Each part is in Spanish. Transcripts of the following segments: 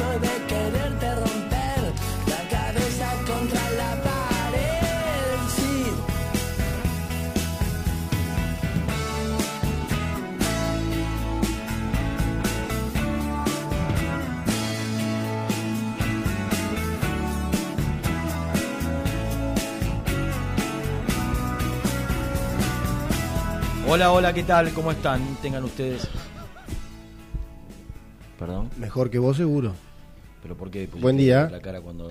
Orgulloso de quererte romper la cabeza contra la pared. Sí. Hola, hola, ¿qué tal? ¿Cómo están? Tengan ustedes. Perdón, Mejor que vos seguro. Pero ¿por qué Buen día. la cara cuando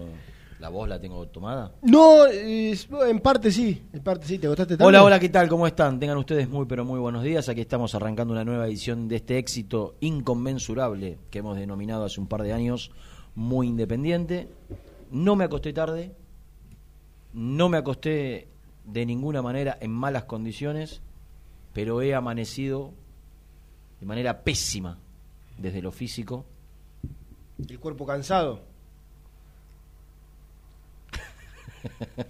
la voz la tengo tomada? No, en parte sí, en parte sí, te acostaste tarde. Hola, hola, ¿qué tal? ¿Cómo están? Tengan ustedes muy, pero muy buenos días. Aquí estamos arrancando una nueva edición de este éxito inconmensurable que hemos denominado hace un par de años muy independiente. No me acosté tarde, no me acosté de ninguna manera en malas condiciones, pero he amanecido de manera pésima desde lo físico. El cuerpo cansado.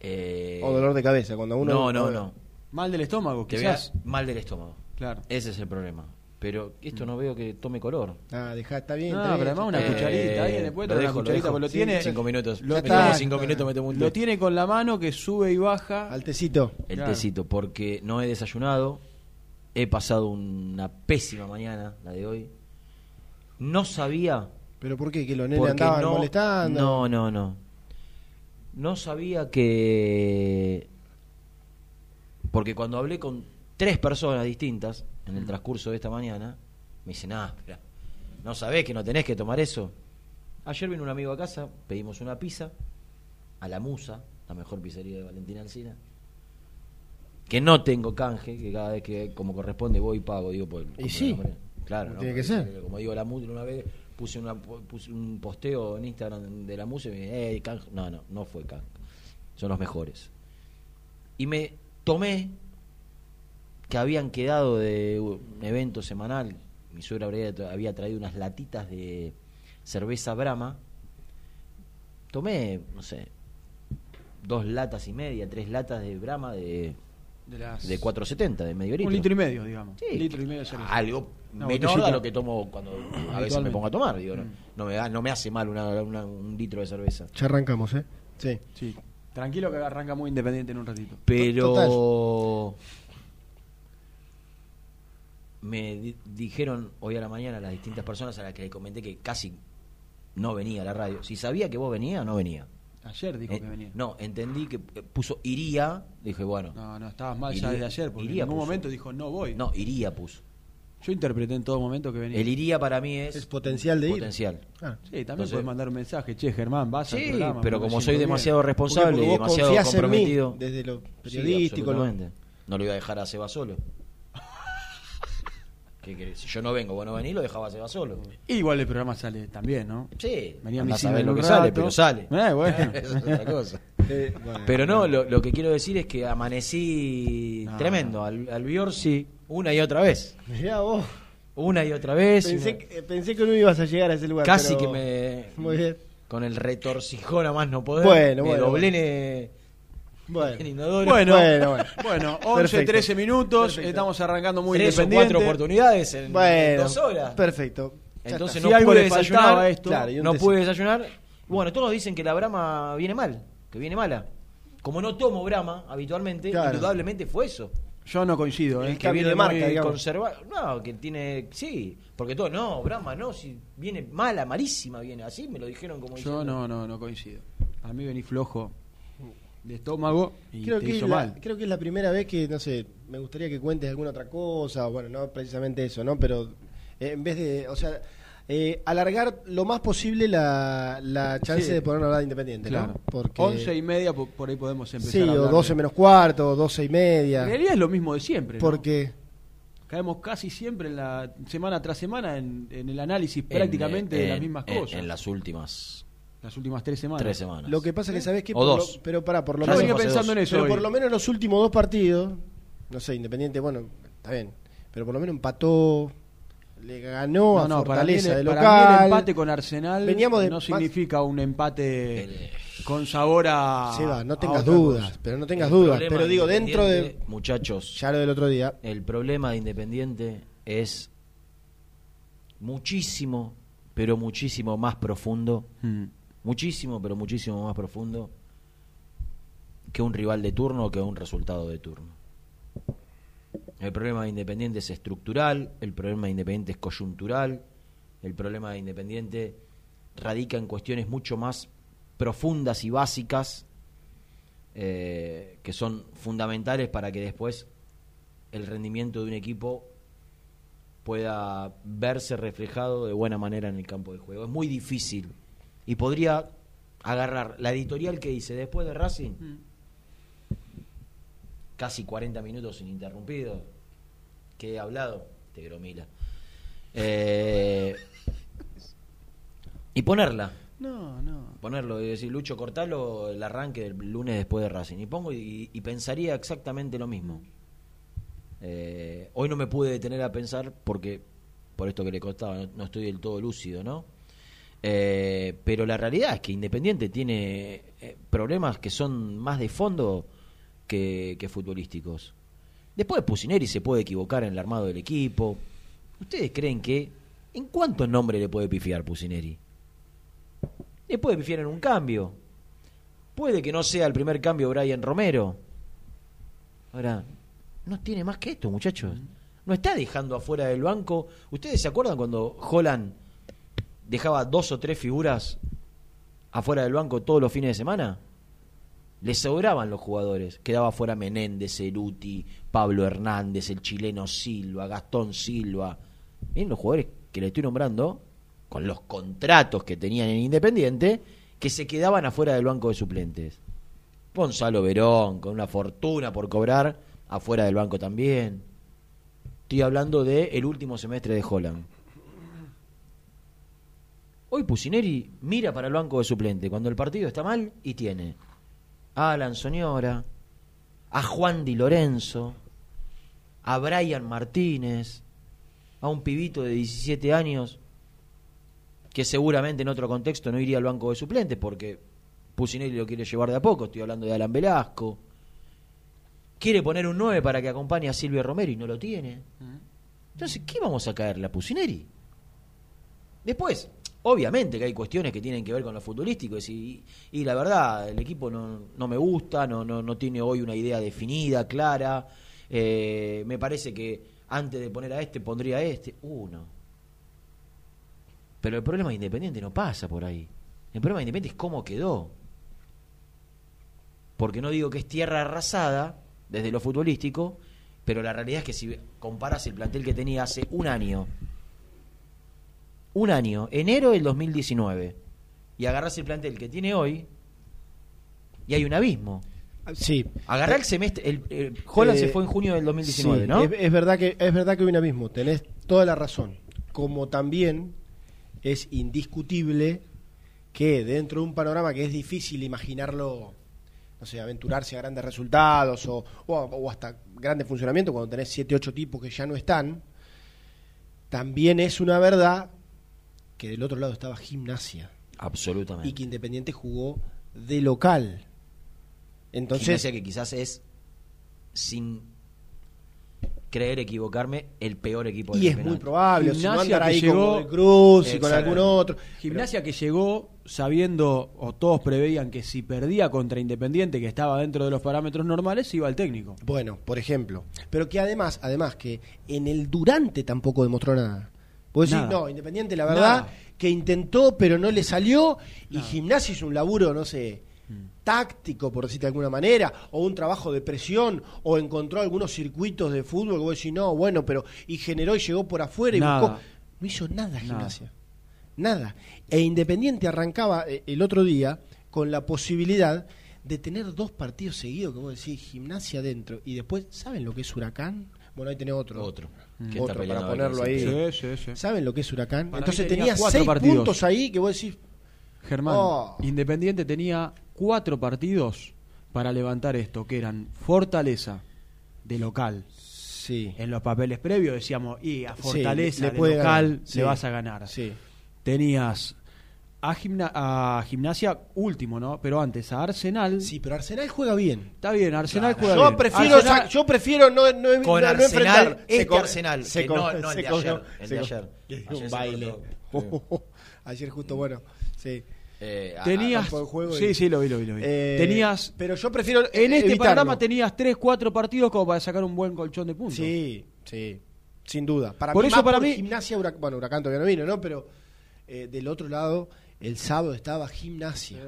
Eh, O dolor de cabeza, cuando uno... no, no, no. Mal del estómago, vea quizás. mal del estómago. Claro. Ese es el problema. Pero esto no veo que tome color. Ah, dejá, está bien. No, está bien, pero además una está bien. cucharita, alguien le puede lo traer dejo, una cucharita, lo Sí, tiene- cinco minutos. lo Me tiene- cinco minutos, me tomo un té. Lo tiene con la mano que sube y baja. Al tecito. el Claro. tecito, porque no he desayunado, he pasado una pésima mañana, la de hoy. No sabía ¿Pero por qué? ¿Que los nenes andaban no, molestando? no, no, no. no sabía que... Porque cuando hablé con tres personas distintas en el transcurso de esta mañana, me dicen, ah, espera, ¿no sabés que no tenés que tomar eso? Ayer vino un amigo a casa, pedimos una pizza a la Musa, la mejor pizzería de Valentina Alcina, que no tengo canje, que cada vez que como corresponde voy y pago, digo, por, Y sí, claro, como ¿no? tiene que Porque, ser. Como digo, la Musa, una vez puse, una, puse un posteo en Instagram de la Musa y me dije, eh, canje. No, no, no fue canje. Son los mejores. Y me tomé que habían quedado de un evento semanal. Mi suegra había traído unas latitas de cerveza Brahma. Tomé, no sé, dos latas y media, tres latas de Brahma de, De, las- de 470, de medio litro. Un litro y medio, digamos. Sí, Un litro y medio de cerveza. algo Una menor a lo que tomo cuando a veces me pongo a tomar. Digo, no, Mm. no me, da- no me hace mal una- una- un litro de cerveza. Ya arrancamos, ¿eh? Sí. Sí. Tranquilo que arranca muy independiente en un ratito. Pero me di- dijeron hoy a la mañana las distintas personas a las que le comenté que casi no venía a la radio. Si sabía que vos venía, no venía. Ayer dijo Eh, que venía. No, entendí que eh, puso iría. Dije, bueno. No, no, estabas mal ya desde ayer, porque iría en ningún puso. momento dijo no voy. No, iría puso. Yo interpreté en todo momento que venía. El iría para mí es, Es potencial de ir. potencial. Ah. Sí, también Entonces- puedes mandar un mensaje, che, Germán, vas al Sí, programa. pero como soy demasiado Porque- responsable porque y vos demasiado confías en mí comprometido. desde lo Sí, periodístico. lo- no lo iba a dejar a Seba solo. ¿Qué querés? Si yo no vengo, vos no venís, lo dejaba a Seba solo. Y igual el programa sale también, ¿no? Sí, Venía a saber lo que sale, pero sale. Eh, bueno. Eso es otra cosa. Eh, bueno, Pero no, lo, lo que quiero decir es que amanecí No. tremendo al, al Biorsi una y otra vez. Mirá vos. Una y otra vez. Pensé, una- que, pensé que no ibas a llegar a ese lugar. casi pero- que me. Muy bien. Con el retorcijón a más no poder. Bueno, me bueno, doblé bueno. en- Bueno. Bueno, Bueno, bueno. bueno, 11, Perfecto. 13 minutos, Perfecto. estamos arrancando muy tres independiente. cuatro oportunidades en, Bueno, dos horas. perfecto. Ya Entonces. Si no pude desayunar. esto, Claro, no pude desayunar. Bueno, todos dicen que la brama viene mal, que viene mala. Como no tomo brama habitualmente, Claro. indudablemente fue eso. Yo no coincido, ¿eh? El Que cambio viene de marca, muy conservado. No, que tiene. Sí, porque todo. No, brama no, si viene mala, malísima viene. Así me lo dijeron como Yo diciendo. no, no, no coincido. A mí vení flojo de estómago y Creo te que, es hizo la, mal. creo que es la primera vez que, no sé, me gustaría que cuentes alguna otra cosa, bueno, no precisamente eso, ¿no? Pero eh, en vez de, o sea, eh, alargar lo más posible la, la chance Sí. de poder hablar de Independiente, Claro. ¿no? Porque, 11 y media, po- por ahí podemos empezar Sí, a o hablar 12 de- menos cuarto, o 12 y media. En realidad es lo mismo de siempre, ¿no? Porque, Caemos casi siempre en la semana tras semana en, en el análisis En, prácticamente eh, de las mismas en- cosas. En, las últimas Las últimas tres semanas. tres semanas. lo que pasa es que, ¿sabes qué? O Por lo- dos. pero para, por lo menos... pensando en eso Pero hoy. por lo menos los últimos dos partidos, no sé, Independiente, bueno, está bien, pero por lo menos empató, le ganó No, a no, para mí, el, Fortaleza de para local. mí el empate con Arsenal Veníamos de no más- significa un empate El- con sabor a. Seba, no tengas dudas, cosa. pero no tengas el dudas, pero digo, dentro de... Muchachos, Ya lo del otro día, el problema de Independiente es muchísimo, pero muchísimo más profundo. Mm. Muchísimo, pero muchísimo más profundo que un rival de turno o que un resultado de turno. El problema de Independiente es estructural, el problema de Independiente es coyuntural, el problema de Independiente radica en cuestiones mucho más profundas y básicas eh, que son fundamentales para que después el rendimiento de un equipo pueda verse reflejado de buena manera en el campo de juego. Es muy difícil y podría agarrar la editorial que hice después de Racing, casi 40 minutos ininterrumpidos, que he hablado, te gromila, Eh, y ponerla, No, no. ponerlo y decir, Lucho, cortalo el arranque del lunes después de Racing. Y pongo y, y pensaría exactamente lo mismo. Eh, hoy no me pude detener a pensar porque, por esto que le costaba, no, no estoy del todo lúcido, ¿no? Eh, pero la realidad es que Independiente tiene eh, problemas que son más de fondo que, que futbolísticos. Después Pusineri se puede equivocar en el armado del equipo. ¿Ustedes creen que en cuántos nombres le puede pifiar Pusineri? Le puede pifiar en un cambio. Puede que no sea el primer cambio Brian Romero. Ahora, no tiene más que esto, muchachos. No está dejando afuera del banco. ¿Ustedes se acuerdan cuando Holland dejaba dos o tres figuras afuera del banco todos los fines de semana? Le sobraban los jugadores. Quedaba fuera Menéndez, Ceruti, Pablo Hernández, el chileno Silva, Gastón Silva. Miren los jugadores que le estoy nombrando, con los contratos que tenían en Independiente, que se quedaban afuera del banco de suplentes. Gonzalo Verón, con una fortuna por cobrar, afuera del banco también. Estoy hablando del el último semestre de Holland. Hoy Pusineri mira para el banco de suplente cuando el partido está mal y tiene a Alan Soñora, a Juan Di Lorenzo, a Brian Martínez, a un pibito de 17 años que seguramente en otro contexto no iría al banco de suplentes porque Pusineri lo quiere llevar de a poco, estoy hablando de Alan Velasco. Quiere poner un 9 para que acompañe a Silvio Romero y no lo tiene. Entonces, ¿qué vamos a caerle a Pusineri? Después, obviamente que hay cuestiones que tienen que ver con lo futbolístico y, y la verdad, el equipo no, no me gusta, no, no, no tiene hoy una idea definida, clara. Eh, me parece que antes de poner a este pondría a este. Uno. Pero el problema de Independiente no pasa por ahí. El problema de Independiente es cómo quedó. Porque no digo que es tierra arrasada desde lo futbolístico, pero la realidad es que si comparas el plantel que tenía hace un año, un año, enero del 2019, y agarras el plantel que tiene hoy, y hay un abismo. Sí. Agarrá el semestre. El, el Holland Eh, se fue en junio del 2019, sí, ¿no? Es, es verdad que es verdad que hay un abismo, tenés toda la razón. Como también es indiscutible que dentro de un panorama que es difícil imaginarlo, no sé, aventurarse a grandes resultados o, o, o hasta grandes funcionamientos cuando tenés 7, 8 tipos que ya no están, también es una verdad que del otro lado estaba gimnasia Absolutamente. y que Independiente jugó de local. Entonces, Gimnasia que quizás es, sin creer equivocarme, el peor equipo del y es muy probable, o si no Gimnasia andar que ahí llegó- de Cruz y con algún otro. Gimnasia que llegó sabiendo, o todos preveían que si perdía contra Independiente, que estaba dentro de los parámetros normales, iba al técnico. Bueno, por ejemplo. Pero que además, además que en el durante tampoco demostró nada. Decir, Nada. no, Independiente, la verdad, Nada. que intentó, pero no le salió. Y Gimnasia hizo un laburo, no sé, táctico, por decirte de alguna manera, o un trabajo de presión, o encontró algunos circuitos de fútbol que vos decís, no, bueno, pero. Y generó y llegó por afuera y Nada. buscó. No hizo nada Gimnasia. Nada. E Independiente arrancaba eh, el otro día con la posibilidad de tener dos partidos seguidos, que vos decís, gimnasia dentro, y después, ¿saben lo que es Huracán? Bueno, ahí tenés otro. Otro. que está Otro, para ponerlo ahí. queda. sí, sí. ¿Saben lo que es Huracán? Para Entonces tenía tenía cuatro seis partidos. puntos ahí que vos decís, Germán, Oh. Independiente tenía cuatro partidos para levantar esto, que eran Fortaleza, de local. sí. En los papeles previos decíamos, y a Sí, Fortaleza, le de local, ganar, sí. le vas a ganar. Sí. Tenías a, Gimna- a Gimnasia último, ¿no? Pero antes a Arsenal. Sí, pero Arsenal juega bien. Está bien, Arsenal juega Yo bien. prefiero, Arsenal- sa- yo prefiero no, no, Con no- no Arsenal, enfrentar. este Se co- Arsenal, se que no- no el de ayer, el de ayer. Un baile. Ayer justo, bueno. Sí. Eh, Tenías. y- Sí, sí, lo vi, lo vi. Lo vi. Eh, tenías. Pero yo prefiero. En este evitarlo. panorama tenías 3, 4 partidos como para sacar un buen colchón de puntos. Sí, sí, sin duda. Para Por mí, eso, más para por mí- Gimnasia, Hurac- bueno, Huracán todavía no vino, ¿no? Pero eh, del otro lado, el sábado estaba Gimnasia.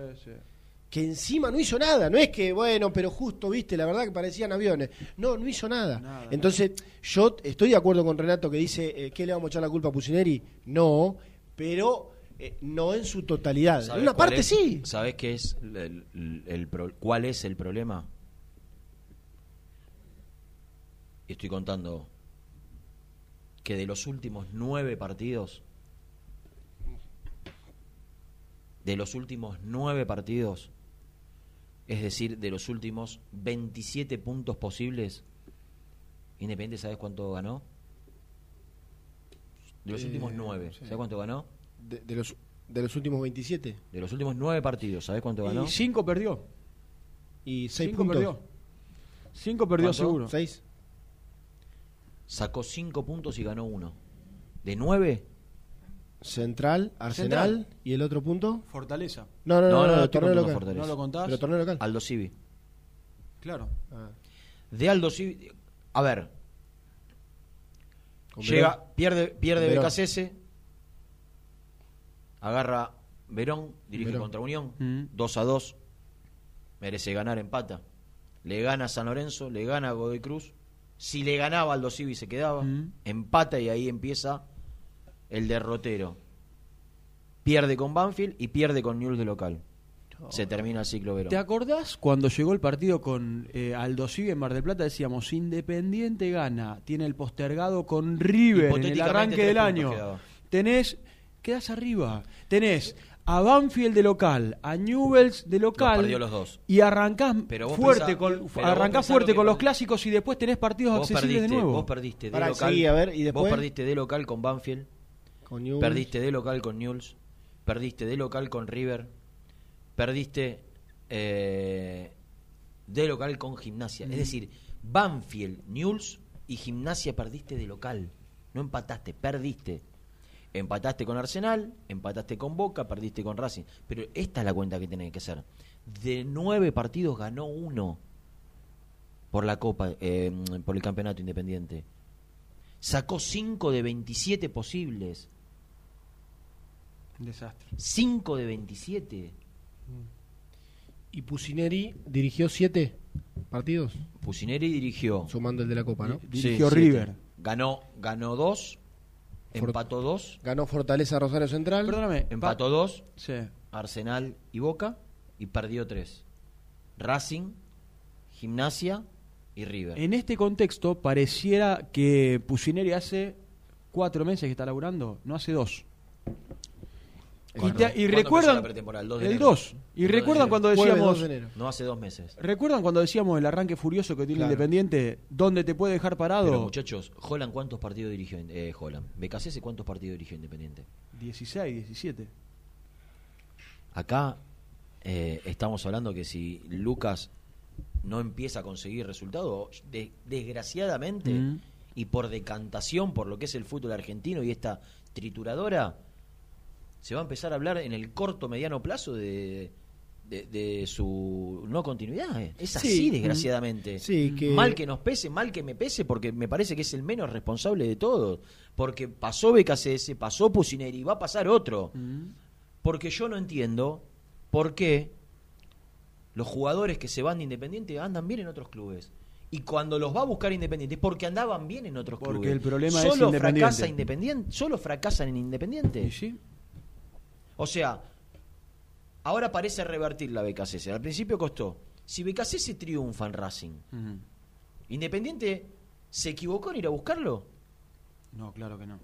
Que encima no hizo nada. No es que, bueno, pero justo, viste, la verdad que parecían aviones. No, no hizo nada. Nada, Entonces, yo estoy de acuerdo con Renato que dice, eh, ¿qué le vamos a echar la culpa a Pusineri? No, pero eh, no en su totalidad. En ¿Sabés una parte es? sí. ¿Sabés qué es el, el- el pro- cuál es el problema? Estoy contando que de los últimos nueve partidos, de los últimos nueve partidos, es decir, de los últimos 27 puntos posibles, Independiente, ¿sabes cuánto ganó? De los Eh, últimos nueve, ¿sabes cuánto ganó? De, de los, de los últimos 27. De los últimos nueve partidos, ¿sabes cuánto ganó? Y 5 perdió. Y 6 5 puntos. perdió. 5 perdió ¿Cuánto? seguro. 6. sacó 5 puntos y ganó uno. De 9, Central, Arsenal Central. y el otro punto. Fortaleza. No, no, no, No, no, no, torneo local. Fortaleza. ¿No lo contás? Pero torneo local. Aldo Civi. Claro. Ah, De Aldo Civi, a ver, llega, pierde, pierde. BKCS, agarra Verón, dirige Verón. contra Unión, Mm. 2 a 2. merece ganar, empata. Le gana San Lorenzo, le gana Godoy Cruz. Si le ganaba Aldo Civi se quedaba, Mm. empata y ahí empieza el derrotero. Pierde con Banfield y pierde con Newell's de local. Se termina el ciclo Verón. ¿Te acordás cuando llegó el partido con eh, Aldo Civi en Mar del Plata? Decíamos, Independiente gana, tiene el postergado con River en el arranque del año. Tenés, quedás arriba. Tenés a Banfield de local, a Newells de local. perdió los dos. Y arrancás Pero vos fuerte, pensá- con, pero vos arrancás pensá fuerte lo con los clásicos y después tenés partidos Vos accesibles perdiste, de nuevo. vos perdiste de Pará, local. seguí, a ver, ¿y Vos después? perdiste de local con Banfield. Con Newell's. Perdiste de local con Newell's, perdiste de local con River, perdiste eh, de local con Gimnasia. Mm. Es decir, Banfield, Newell's y Gimnasia perdiste de local. No empataste, perdiste. Empataste con Arsenal, empataste con Boca, perdiste con Racing. Pero esta es la cuenta que tiene que hacer. De nueve partidos ganó uno por la Copa, eh, por el Campeonato Independiente. Sacó cinco de 27 posibles. Un desastre. 5 de 27. Y Pusineri dirigió siete partidos, Pusineri dirigió. sumando el de la Copa, ¿no? Di- Dirigió Sí, River. Ganó, ganó 2, For- empató 2, Ganó Fortaleza Rosario Central. Perdóname. empató pa- 2, Sí. Arsenal y Boca y perdió 3. Racing, Gimnasia y River. En este contexto, pareciera que Pusineri hace cuatro meses que está laburando, no hace dos. Y, ¿Cuándo? te- y ¿Cuándo empezó recuerdan la? El 2 de el enero. 2. Y El 2 de recuerdan cuando decíamos 2 de enero. No hace dos meses. ¿Recuerdan cuando decíamos el arranque furioso que tiene Claro. Independiente? ¿Dónde te puede dejar parado? Pero muchachos, Holland cuántos partidos dirigió? Eh, Holland. BKC cuántos partidos dirigió Independiente. 16, 17. Acá eh, estamos hablando que si Lucas no empieza a conseguir resultados, de- desgraciadamente Mm. y por decantación por lo que es el fútbol argentino y esta trituradora, se va a empezar a hablar en el corto mediano plazo de, de, de su no continuidad. eh. Es así, Sí. desgraciadamente. Sí, que- Mal que nos pese, mal que me pese, porque me parece que es el menos responsable de todos. Porque pasó BKCS, pasó Pusineri, va a pasar otro. Porque yo no entiendo por qué los jugadores que se van de Independiente andan bien en otros clubes. Y cuando los va a buscar Independiente es porque andaban bien en otros Porque clubes. el problema es solo Independiente. fracasa Independiente, solo fracasan en Independiente. ¿Y sí? O sea, ahora parece revertir la BKC. Al principio costó. Si BKC triunfa en Racing. Independiente se equivocó en ir a buscarlo. No, claro que no.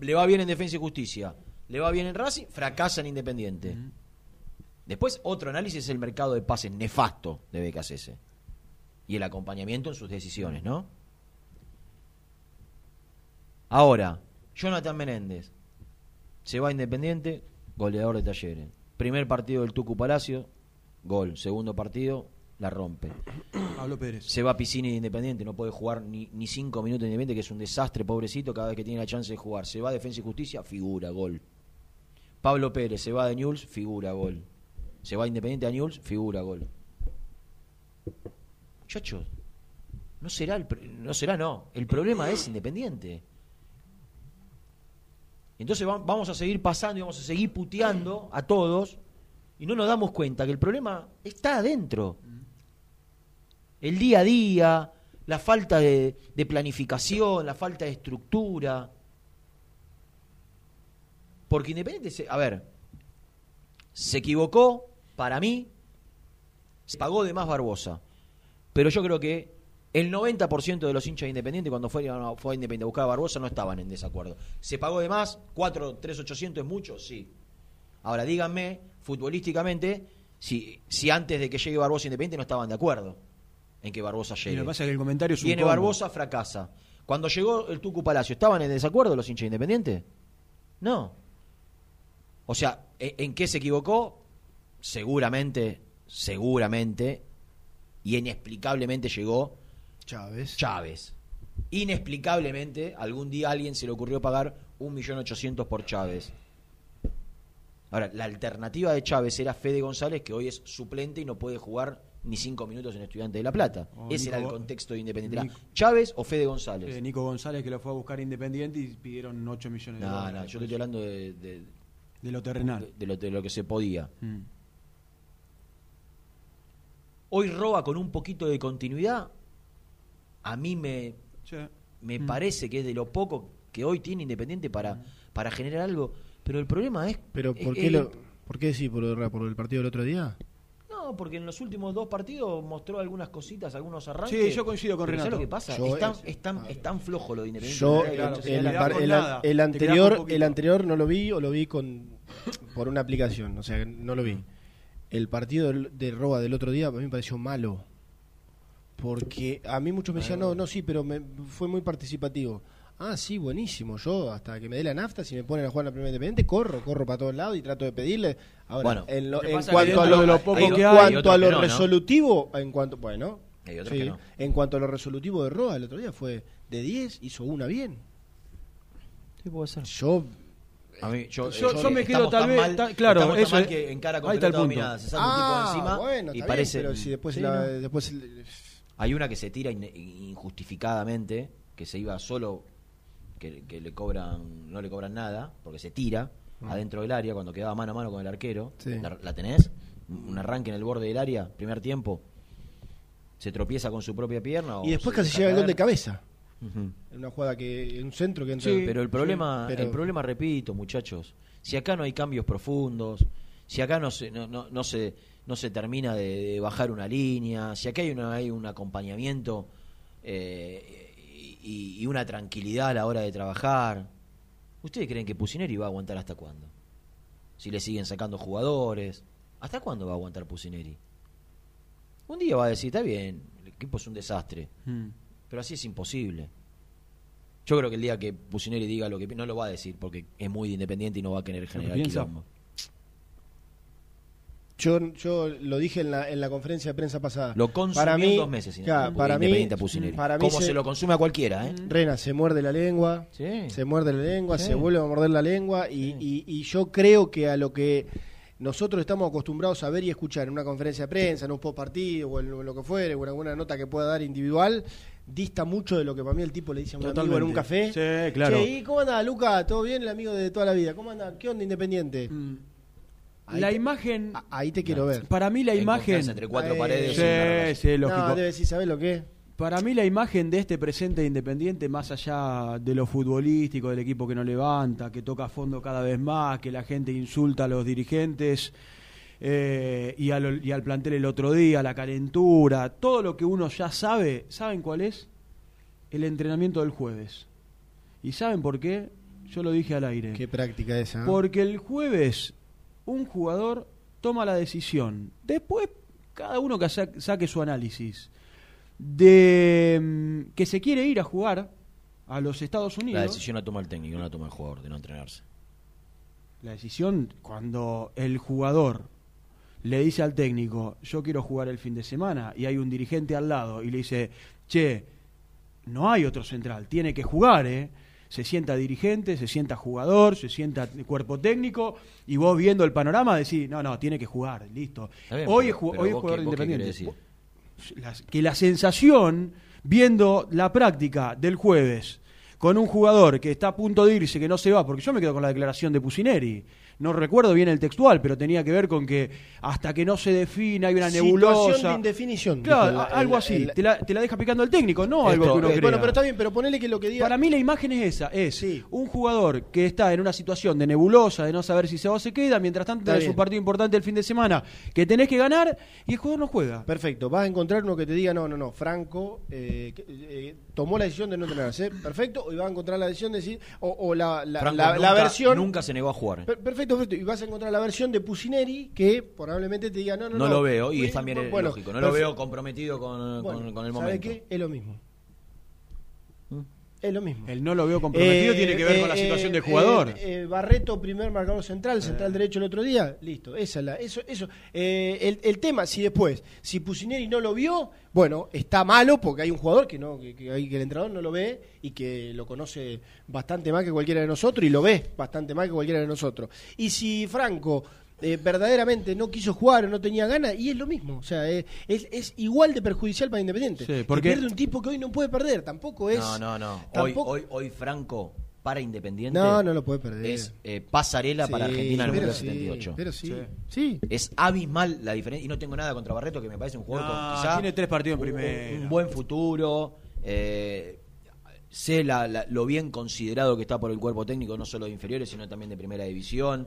Le va bien en Defensa y Justicia, le va bien en Racing, fracasa en Independiente. Después, otro análisis es el mercado de pases nefasto de BKCS y el acompañamiento en sus decisiones, ¿no? Ahora, Jonathan Menéndez se va Independiente, goleador de Talleres. Primer partido del Tucu Palacio, gol. Segundo partido, la rompe. Pablo Pérez. Se va a Piscini de Independiente, no puede jugar ni, ni cinco minutos de Independiente, que es un desastre, pobrecito, cada vez que tiene la chance de jugar. Se va a Defensa y Justicia, figura, gol. Pablo Pérez se va de Newell's, figura, gol. Se va Independiente a Newell's, figura, gol. Muchachos, no será, el, no será, no. El problema es Independiente. Entonces va- vamos a seguir pasando y vamos a seguir puteando a todos y no nos damos cuenta que el problema está adentro el día a día, la falta de, de planificación, la falta de estructura. Porque Independiente, se- a ver, se equivocó, para mí, se pagó de más Barbosa. Pero yo creo que el 90% de los hinchas de Independiente, cuando fue, a- fue a Independiente a buscar a Barbosa, no estaban en desacuerdo. ¿Se pagó de más? ¿4, 3, 800 es mucho? Sí. Ahora díganme, futbolísticamente, si, si antes de que llegue Barbosa Independiente no estaban de acuerdo en que Barbosa Y llegue. lo que pasa es que el comentario es un Viene combo. Barbosa, fracasa. Cuando llegó el Tucu Palacio, ¿estaban en desacuerdo los hinchas de Independiente? No. O sea, ¿en, en qué se equivocó? Seguramente, seguramente y inexplicablemente llegó Chávez. Chávez. Inexplicablemente, algún día a alguien se le ocurrió pagar un millón ochocientos por Chávez. Ahora, la alternativa de Chávez era Fede González, que hoy es suplente y no puede jugar ni cinco minutos en Estudiante de La Plata. O Ese Nico era el contexto de Independiente. Nico- Chávez o Fede González. Eh, Nico González que lo fue a buscar Independiente y pidieron 8 millones de no, dólares. no, yo estoy hablando de, de- De lo terrenal. de- de lo, de lo que se podía. Mm. Hoy Roa con un poquito de continuidad, a mí me, me parece que es de lo poco que hoy tiene Independiente para, para generar algo. Pero el problema es... Pero ¿por es- qué, lo, ¿por qué decís por, el- por el partido del otro día? No, porque en los últimos dos partidos mostró algunas cositas, algunos arranques. Sí, yo coincido con Pero ¿sabes Renato. lo que pasa? Yo- es, tan, es- es tan- es tan flojo lo de Independiente. Yo, claro, sí, el, anterior, el anterior no lo vi o lo vi con por una aplicación, o sea, no lo vi. El partido del- de Roa del otro día a mí me pareció malo. Porque a mí muchos me decían, no, no, sí, pero me, fue muy participativo. Ah, sí, buenísimo. Yo, hasta que me dé la nafta, si me ponen a jugar en la primera independiente, corro, corro para todos lados y trato de pedirle. Ahora, Bueno, en, lo- en cuanto a lo, lo poco en que hay- Hay cuanto a lo que no, ¿no? resolutivo, en cuanto, bueno, Hay otros sí, que no. en cuanto a lo resolutivo de Roa el otro día fue de 10, hizo una bien. Sí, puede ser. Yo A mí, yo, Yo- yo- yo me quedo tal vez- mal- ta- claro, tan eso mal es- que encara ahí con está el punto. dominada, se sale un tipo encima bueno, y bien, parece pero si después, Sí, la- ¿no? después el- Hay una que se tira in- injustificadamente, que se iba solo, que, que le cobran, no le cobran nada, porque se tira adentro del área cuando quedaba mano a mano con el arquero. Sí. ¿La, la tenés? Un arranque en el borde del área, primer tiempo. Se tropieza con su propia pierna. o y después casi llega el gol de cabeza. En una jugada que en un centro que entra. Sí, Pero el problema, pero- el problema, repito, muchachos, si acá no hay cambios profundos, si acá no se, no, no, no se, no se termina de, de bajar una línea, si acá hay, una, hay un acompañamiento eh, y, y una tranquilidad a la hora de trabajar, ¿ustedes creen que Pusineri va a aguantar hasta cuándo? Si le siguen sacando jugadores, ¿hasta cuándo va a aguantar Pusineri? Un día va a decir, está bien, el equipo es un desastre, Mm. pero así es imposible. Yo creo que el día que Pusineri diga lo que no lo va a decir porque es muy independiente y no va a querer generar quilombo. Yo, yo lo dije en la, en la conferencia de prensa pasada. Lo consumió para mí, en dos meses. claro, para mí, Independiente a Pusineri. para mí Como se, lo consume a cualquiera, ¿eh? Rena se muerde la lengua, Sí. se muerde la lengua, Sí. se vuelve a morder la lengua y, y- y yo creo que a lo que nosotros estamos acostumbrados a ver y escuchar en una conferencia de prensa, en un post partido o en lo que fuere, o en alguna nota que pueda dar individual, dista mucho de lo que para mí el tipo le dice a un amigo en un Totalmente. café. Sí, claro. Che, ¿y cómo anda, Luca? ¿Todo bien? El amigo de toda la vida. ¿Cómo anda? ¿Qué onda, Independiente? Mm. Ahí La te- imagen, Ahí te quiero ver. para mí la En imagen, entre cuatro Eh, paredes. sí, sí, lógico. No, debe decir, ¿sabes lo que es? Para mí la imagen de este presente de Independiente, más allá de lo futbolístico, del equipo que no levanta, que toca a fondo cada vez más, que la gente insulta a los dirigentes eh, y, al, y al plantel el otro día, la calentura, todo lo que uno ya sabe, ¿saben cuál es? El entrenamiento del jueves. ¿Y saben por qué? Yo lo dije al aire. Qué práctica esa. ¿eh? Porque el jueves un jugador toma la decisión. Después cada uno que sa- saque su análisis de mm, que se quiere ir a jugar a los Estados Unidos. La decisión la toma el técnico, no la toma el jugador de no entrenarse. La decisión cuando el jugador le dice al técnico, yo quiero jugar el fin de semana, y hay un dirigente al lado y le dice, che, no hay otro central, tiene que jugar, ¿eh? Se sienta dirigente, se sienta jugador, se sienta cuerpo técnico, y vos viendo el panorama decís, no, no, tiene que jugar, listo. Bien, hoy pero- es, pero hoy es jugador qué- independiente. que la sensación, viendo la práctica del jueves, con un jugador que está a punto de irse, que no se va, porque yo me quedo con la declaración de Pusineri. No recuerdo bien el textual, pero tenía que ver con que hasta que no se define hay una Situación nebulosa. de indefinición. Claro, el- algo el- así. el- te, la, te la deja picando el técnico, no algo que uno eh, crea. Bueno, pero está bien, pero ponele que lo que diga. Para mí la imagen es esa, es Sí. un jugador que está en una situación de nebulosa, de no saber si se va o se queda, mientras tanto bien. un partido importante el fin de semana que tenés que ganar y el jugador no juega. Perfecto, vas a encontrar uno que te diga, no, no, no, Franco eh, eh, tomó la decisión de no entrenarse, perfecto, y vas a encontrar la decisión de decir, o, o la, la, Franco la- la nunca- versión... Nunca se negó a jugar. Per- Perfecto, perfecto, y vas a encontrar la versión de Pusineri que probablemente te diga, no, no, No, no. lo veo, y es también bueno, lógico. No lo veo comprometido con, Bueno, con- con el ¿sabe momento. qué? Es lo mismo. Es lo mismo. El no lo veo comprometido Eh, tiene que ver con la eh, situación eh, del jugador. eh, eh, Barreto, primer marcador central, central derecho el otro día, listo, esa es la, eso, eso. Eh, el, el tema, si después, si Pusineri no lo vio, bueno, está malo porque hay un jugador que no, que, que que el entrenador no lo ve y que lo conoce bastante más que cualquiera de nosotros y lo ve bastante más que cualquiera de nosotros. Y si Franco eh, verdaderamente no quiso jugar o no tenía ganas, y es lo mismo, o sea, eh, es, es igual de perjudicial para Independiente. Sí, Que porque- pierde un tipo que hoy no puede perder, tampoco es. No, no, no. Hoy, tampoco- hoy, hoy Franco para Independiente No, no lo puede perder. es eh, pasarela para Argentina en el pero Mundial sí, 78. Pero sí. Sí. Sí. Es abismal la diferencia. Y no tengo nada contra Barreto, que me parece un jugador No, con quizá tiene tres partidos en un- primera. Un, buen futuro. eh, sé la- la- lo bien considerado que está por el cuerpo técnico, no solo de inferiores, sino también de primera división.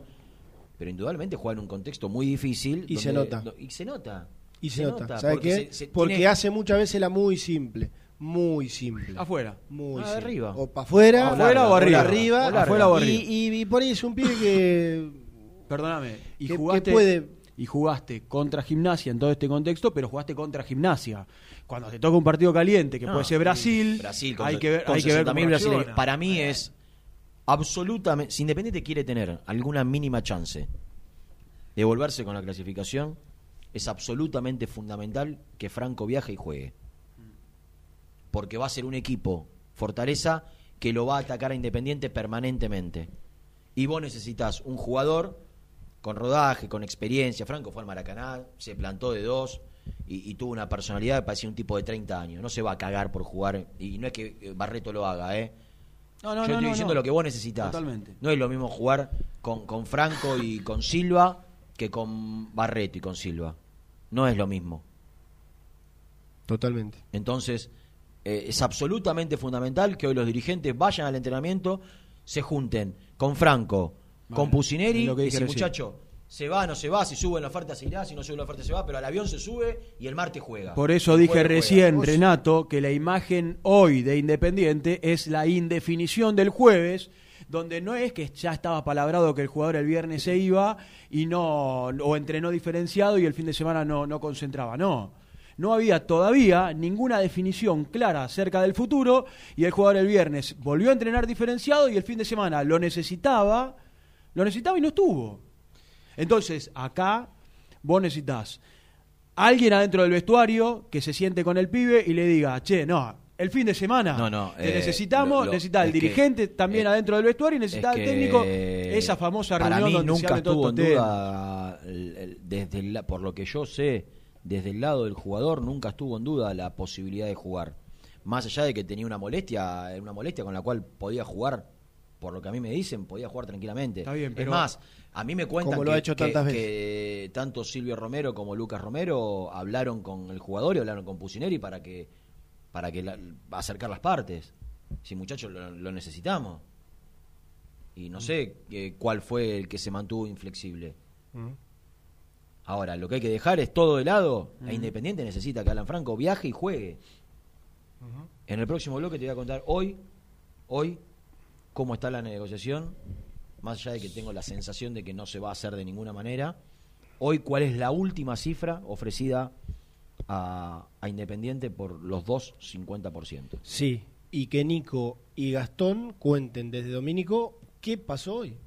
Pero indudablemente juega en un contexto muy difícil. Y se nota. Y se nota. Y se, nota. ¿Sabe porque qué? se- se Porque tiene- hace muchas veces la muy simple. Muy simple. Afuera. Muy Ah, simple. arriba. O para afuera. O afuera o arriba. arriba. O. Afuera o arriba. y, y por ahí es un pibe que. Perdóname. Y que- jugaste, que puede- y jugaste contra gimnasia en todo este contexto, pero jugaste contra gimnasia. Cuando te toca un partido caliente, que No, puede ser Brasil, Brasil con, hay que ver, con hay que ver 60.000 cómo brasileños. reacciona. Para mí es absolutamente. Si Independiente quiere tener alguna mínima chance de volverse con la clasificación, es absolutamente fundamental que Franco viaje y juegue. Porque va a ser un equipo, Fortaleza, que lo va a atacar a Independiente permanentemente. Y vos necesitas un jugador con rodaje, con experiencia. Franco fue al Maracaná, se plantó de dos y, y tuvo una personalidad que parecía un tipo de 30 años. No se va a cagar por jugar. Y no es que eh, Barreto lo haga, ¿eh? No, no, Yo no, estoy no, diciendo no. lo que vos necesitas. Totalmente. No es lo mismo jugar con, con Franco y con Silva que con Barreto y con Silva. No es lo mismo. Totalmente. Entonces, eh, es absolutamente fundamental que hoy los dirigentes vayan al entrenamiento, se junten con Franco, con Pusineri, es lo que y recién. muchacho, se va, no se va, si sube en la oferta se irá, si no sube en la oferta se va, pero al avión se sube y el martes juega. Por eso dije juega. recién, Renato, que la imagen hoy de Independiente es la indefinición del jueves, donde no es que ya estaba palabrado que el jugador el viernes se iba y no, o entrenó diferenciado y el fin de semana no, no concentraba. No. No había todavía ninguna definición clara acerca del futuro y el jugador el viernes volvió a entrenar diferenciado y el fin de semana lo necesitaba, lo necesitaba y no estuvo. Entonces, acá vos necesitas alguien adentro del vestuario que se siente con el pibe y le diga, che, no, el fin de semana No, no, te eh, necesitamos, lo- necesita el que- dirigente también eh, adentro del vestuario y necesita Es el técnico, esa famosa para reunión mí donde se nunca todo estuvo en temas. duda el- el- desde el por lo que yo sé desde el lado del jugador nunca estuvo en duda la posibilidad de jugar. Más allá de que tenía una molestia una molestia con la cual podía jugar por lo que a mí me dicen podía jugar tranquilamente. Está bien, es pero- más a mí me cuentan Como lo que, ha hecho que- tantas veces. que tanto Silvio Romero como Lucas Romero hablaron con el jugador y hablaron con Pusineri para que para que la- acercar las partes si muchachos lo, lo necesitamos y no sé eh, cuál fue el que se mantuvo inflexible. Ahora, lo que hay que dejar es todo de lado. A Independiente necesita que Alan Franco viaje y juegue. En el próximo bloque te voy a contar hoy, hoy, cómo está la negociación. Más allá de que tengo la sensación de que no se va a hacer de ninguna manera. Hoy, cuál es la última cifra ofrecida a, a Independiente por los dos 50%. Sí. Y que Nico y Gastón cuenten desde Domínico qué pasó hoy.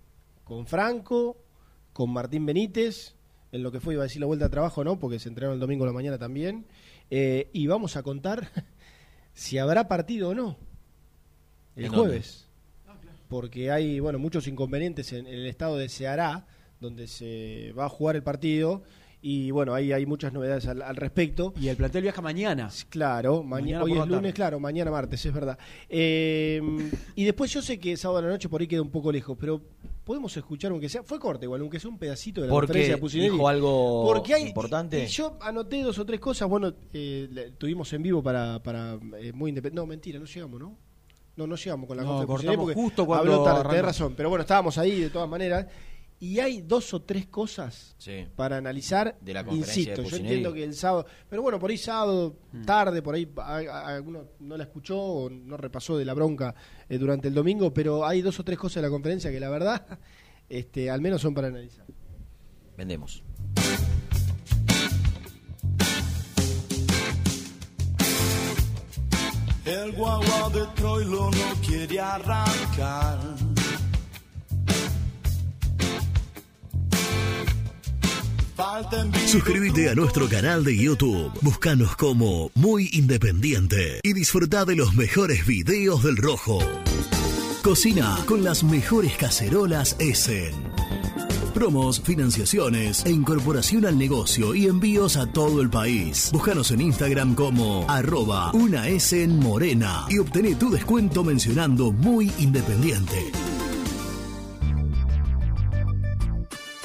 Con Franco, con Martín Benítez, en lo que fue, iba a decir la vuelta a trabajo, ¿no? Porque se entrenaron el domingo a la mañana también. Eh, y vamos a contar si habrá partido o no el jueves. Porque hay, bueno, muchos inconvenientes en, en el estado de Ceará, donde se va a jugar el partido. Y bueno, ahí hay muchas novedades al, al respecto. Y el plantel viaja mañana. Claro, mañana, Mañana hoy es lunes, tarde. claro, mañana martes, es verdad. Eh, y después yo sé que sábado a la noche por ahí queda un poco lejos, pero podemos escuchar aunque sea, fue corte igual, aunque sea un pedacito de la Porque conferencia dijo algo Porque hay, importante. y yo anoté dos o tres cosas, bueno, eh, tuvimos en vivo para, para eh, muy independiente. No, mentira, no llegamos, ¿no? No, no llegamos con la No, conferencia porque justo cuando habló tarde, arrancó. tenés razón, pero bueno, estábamos ahí de todas maneras. Y hay dos o tres cosas Sí. para analizar. De la conferencia Insisto, de yo entiendo que el sábado, pero bueno, por ahí sábado, tarde, por ahí a- a- alguno no la escuchó o no repasó de la bronca eh, durante el domingo, pero hay dos o tres cosas de la conferencia que la verdad, este, al menos son para analizar. Vendemos. El guagua de Troilo no quiere arrancar. Suscríbete a nuestro canal de YouTube. Búscanos como Muy Independiente y disfruta de los mejores videos del Rojo. Cocina con las mejores cacerolas Essen. Promos, financiaciones e incorporación al negocio y envíos a todo el país. Búscanos en Instagram como arroba una S en morena y obtené tu descuento mencionando muy independiente.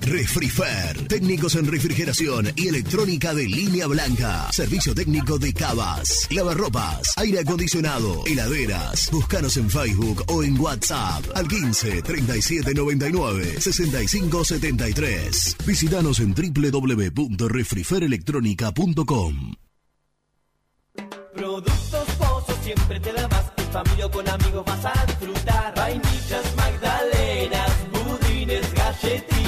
Refrifer, técnicos en refrigeración y electrónica de línea blanca. Servicio técnico de cavas, lavarropas, aire acondicionado, heladeras. Búscanos en Facebook o en WhatsApp al 15 37 99 65 73. Visítanos en www.refriferelectronica.com. Productos Pozo siempre te da más. En familia o con amigos vas a disfrutar. Vainillas, magdalenas, budines, galletitas.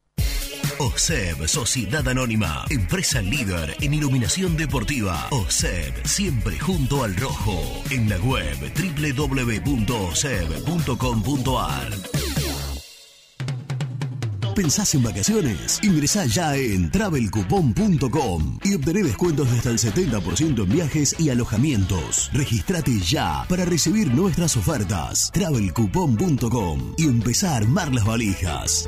OSEB, Sociedad Anónima, empresa líder en iluminación deportiva. OSEB, siempre junto al rojo. En la web www.oseb.com.ar. ¿Pensás en vacaciones? Ingresá ya en travelcoupon.com y obtené descuentos de hasta el 70% en viajes y alojamientos. Registrate ya para recibir nuestras ofertas. travelcoupon.com y empezá a armar las valijas.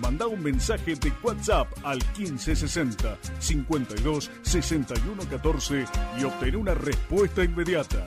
Manda un mensaje de WhatsApp al 1560 52 61 14 y obtén una respuesta inmediata.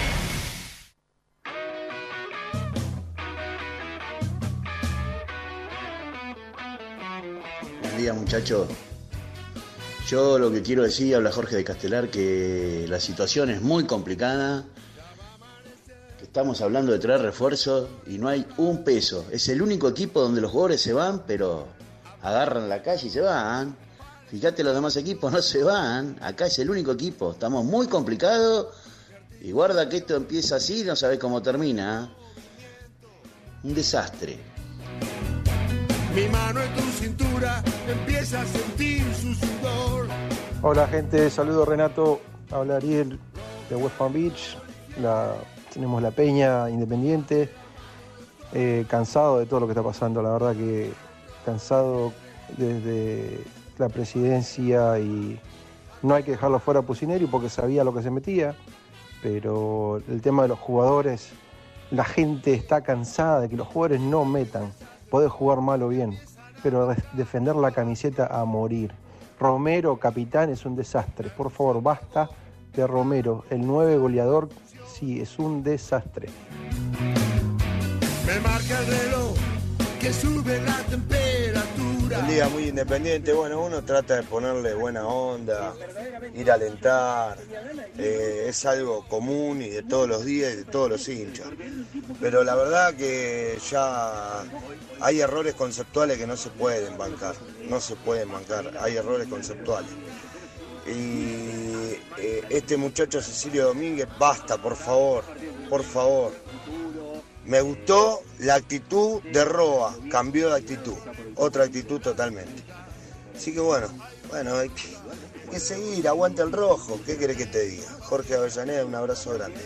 Muchachos. Yo lo que quiero decir, habla Jorge de Castelar, que la situación es muy complicada, estamos hablando de traer refuerzos y no hay un peso. Es el único equipo donde los jugadores se van, pero agarran la calle y se van. Fíjate los demás equipos no se van. Acá es el único equipo. Estamos muy complicados y guarda que esto empieza así no sabes cómo termina. Un desastre. Mi mano en tu cintura empieza a sentir su sudor. Hola gente, saludo Renato, habla Ariel de West Palm Beach, tenemos la peña independiente, Eh, cansado de todo lo que está pasando, la verdad que cansado desde la presidencia y no hay que dejarlo fuera a Pusineri porque sabía lo que se metía, pero el tema de los jugadores, la gente está cansada de que los jugadores no metan, podés jugar mal o bien, pero de- defender la camiseta a morir. Romero, capitán, es un desastre. Por favor, basta de Romero. El 9 goleador, sí, es un desastre. Me marca el reloj que sube la temperatura. Un día muy independiente, bueno, uno trata de ponerle buena onda, ir a alentar, eh, es algo común y de todos los días y de todos los hinchas. Pero la verdad que ya hay errores conceptuales que no se pueden bancar, no se pueden bancar, hay errores conceptuales. Y eh, este muchacho Cecilio Domínguez, basta, por favor, por favor. Me gustó la actitud de Roa, cambió de actitud, otra actitud totalmente. Así que bueno, bueno, hay que, hay que seguir, aguanta el rojo, ¿qué querés que te diga? Jorge Avellaneda, un abrazo grande.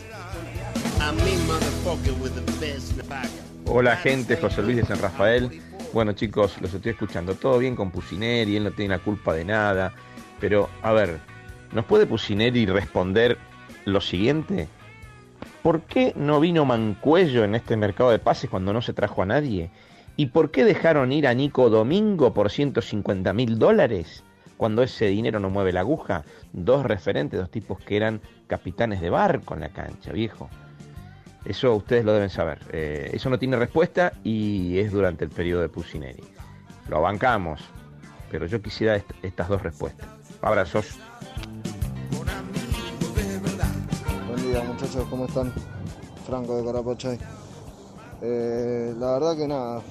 Hola gente, José Luis de San Rafael. Bueno chicos, los estoy escuchando. Todo bien con Pusineri, él no tiene la culpa de nada. Pero, a ver, ¿nos puede Pusineri responder lo siguiente? ¿Por qué no vino Mancuello en este mercado de pases cuando no se trajo a nadie? ¿Y por qué dejaron ir a Nico Domingo por 150 mil dólares cuando ese dinero no mueve la aguja? Dos referentes, dos tipos que eran capitanes de barco en la cancha, viejo. Eso ustedes lo deben saber. Eh, eso no tiene respuesta y es durante el periodo de Pusineri. Lo bancamos, pero yo quisiera est- estas dos respuestas. Abrazos. Buen día muchachos, ¿cómo están? Franco de Carapachay. Eh, la verdad que nada,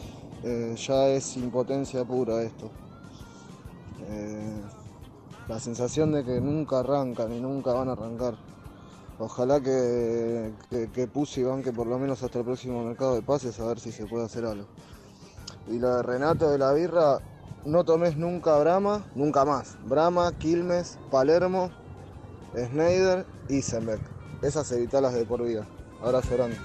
eh, ya es impotencia pura esto. Eh, la sensación de que nunca arrancan y nunca van a arrancar. Ojalá que, que, que por lo menos hasta el próximo mercado de pases a ver si se puede hacer algo. Y lo de Renato de la Birra, no tomes nunca Brahma, nunca más. Brahma, Quilmes, Palermo, Schneider y Isenbeck. Esas evitalas de por vida. Abrazo grande.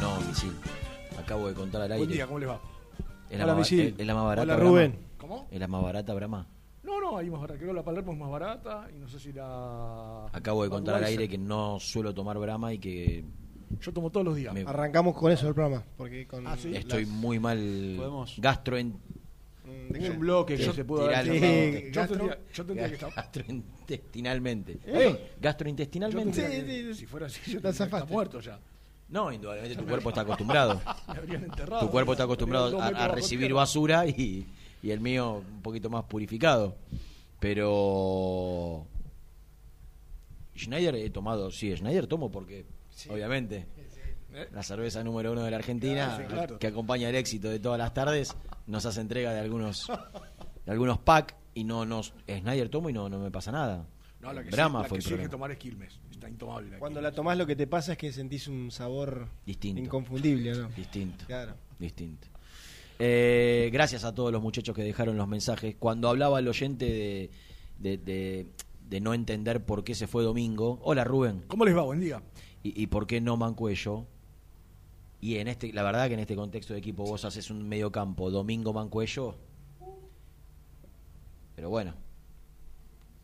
No, misil. Acabo de contar al aire. Buen día, ¿cómo les va? ¿Es la, Hola, más, misil. es- es la más barata? Hola, Brahma? Rubén. ¿Cómo? ¿Es la más barata, Brahma? No, no, ahí más barata. Creo que la Palermo es más barata y no sé si la. Acabo de contar al aire que no suelo tomar Brahma y que Yo tomo todos los días. me- Arrancamos con eso el programa. Porque con Ah, sí. estoy las- muy mal Podemos- gastro Mm, un bloque que se pudo haber. Sí, Yo gastro- tendría, yo tendría que estar. gastrointestinalmente. Yo Gastrointestinalmente. tendría que- Sí, sí, si fuera así, yo te tendría que estar zafaste. muerto ya. No, indudablemente tu cuerpo está acostumbrado. Me habrían enterrado. Tu cuerpo está acostumbrado a, recibir basura y, y el mío un poquito más purificado. Pero Schneider he tomado, sí, Schneider tomo porque, obviamente, la cerveza número uno de la Argentina, Claro, sí, claro. que acompaña el éxito de todas las tardes, nos hace entrega de algunos de algunos pack y no nos Schneider tomo y no, no me pasa nada. No, la que, Brahma sí, la fue que sí hay que tomar es Quilmes. Está intomable. la Cuando Quilmes. la tomás lo que te pasa es que sentís un sabor Distinto. inconfundible, ¿no? Distinto. Claro. Distinto. Eh, gracias a todos los muchachos que dejaron los mensajes. Cuando hablaba el oyente de, de, de- de no entender por qué se fue Domingo. Hola Rubén. ¿Cómo les va? Buen día. Y, y por qué no Mancuello. Y en este, la verdad que en este contexto de equipo vos haces un medio campo, Domingo Mancuello. Pero bueno,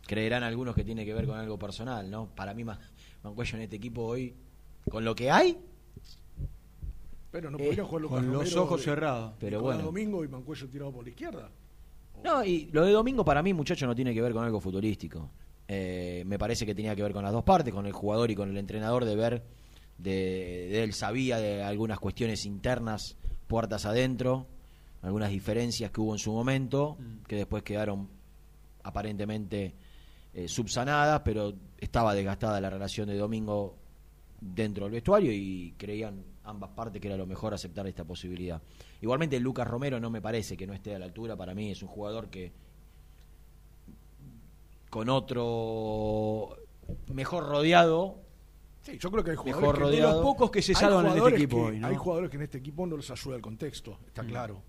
creerán algunos que tiene que ver con algo personal, ¿no? Para mí Ma- Mancuello en este equipo hoy, con lo que hay, Pero no Eh, podrían jugar Lucas con los ojos cerrados. Pero bueno. Domingo y Mancuello tirado por la izquierda. No, y lo de domingo para mí, muchacho, no tiene que ver con algo futbolístico. Eh, me parece que tenía que ver con las dos partes, con el jugador y con el entrenador, de ver, de, de él sabía de algunas cuestiones internas, puertas adentro, algunas diferencias que hubo en su momento, que después quedaron aparentemente eh, subsanadas, pero estaba desgastada la relación de domingo dentro del vestuario y creían ambas partes que era lo mejor aceptar esta posibilidad. Igualmente Lucas Romero no me parece que no esté a la altura, para mí es un jugador que con otro mejor rodeado, Sí, yo creo que hay jugadores Mejor que rodeado. De los pocos que se salvan en este equipo que- hoy, ¿no? Hay jugadores que en este equipo no les ayuda el contexto, está Mm. claro.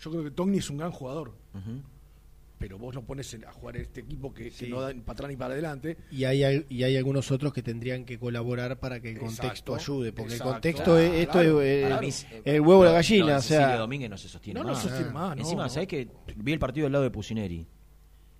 Yo creo que Togni es un gran jugador, pero vos lo pones a jugar en este equipo que, que no da ni para atrás ni para adelante. Y hay, y hay algunos otros que tendrían que colaborar para que el Exacto, contexto ayude, porque exacto. el contexto Claro, es, esto claro, es, eh, claro. es- el huevo de la gallina, de o sea- Domínguez no se sostiene No, no más. se sostiene más, no, Encima, no. ¿sabés que vi el partido del lado de Pusineri?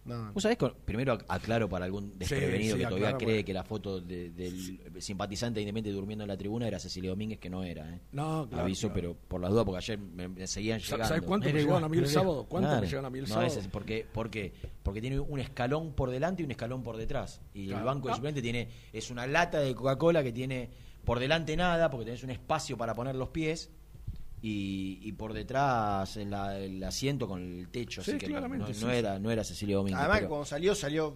No. ¿Vos sabés? con- Primero ac- aclaro para algún desprevenido sí, que todavía cree bueno. que la foto de- del simpatizante independiente durmiendo en la tribuna era Cecilio Domínguez, que no era. ¿eh? No, claro, Aviso, claro. pero por las dudas, porque ayer me, me seguían llegando. ¿Sabés cuánto me igual, a mí el sábado? ¿Cuánto me llegaban a mí el No, sábado? ese es porque, porque, porque tiene un escalón por delante y un escalón por detrás. Y el banco de Ah. suplente tiene, es una lata de Coca-Cola que tiene por delante nada, porque tenés un espacio para poner los pies. Y, y por detrás en la- el asiento con el techo, Sí, así que no, claramente, no sí, era, no era Cecilio Domínguez. Además, pero- cuando salió, salió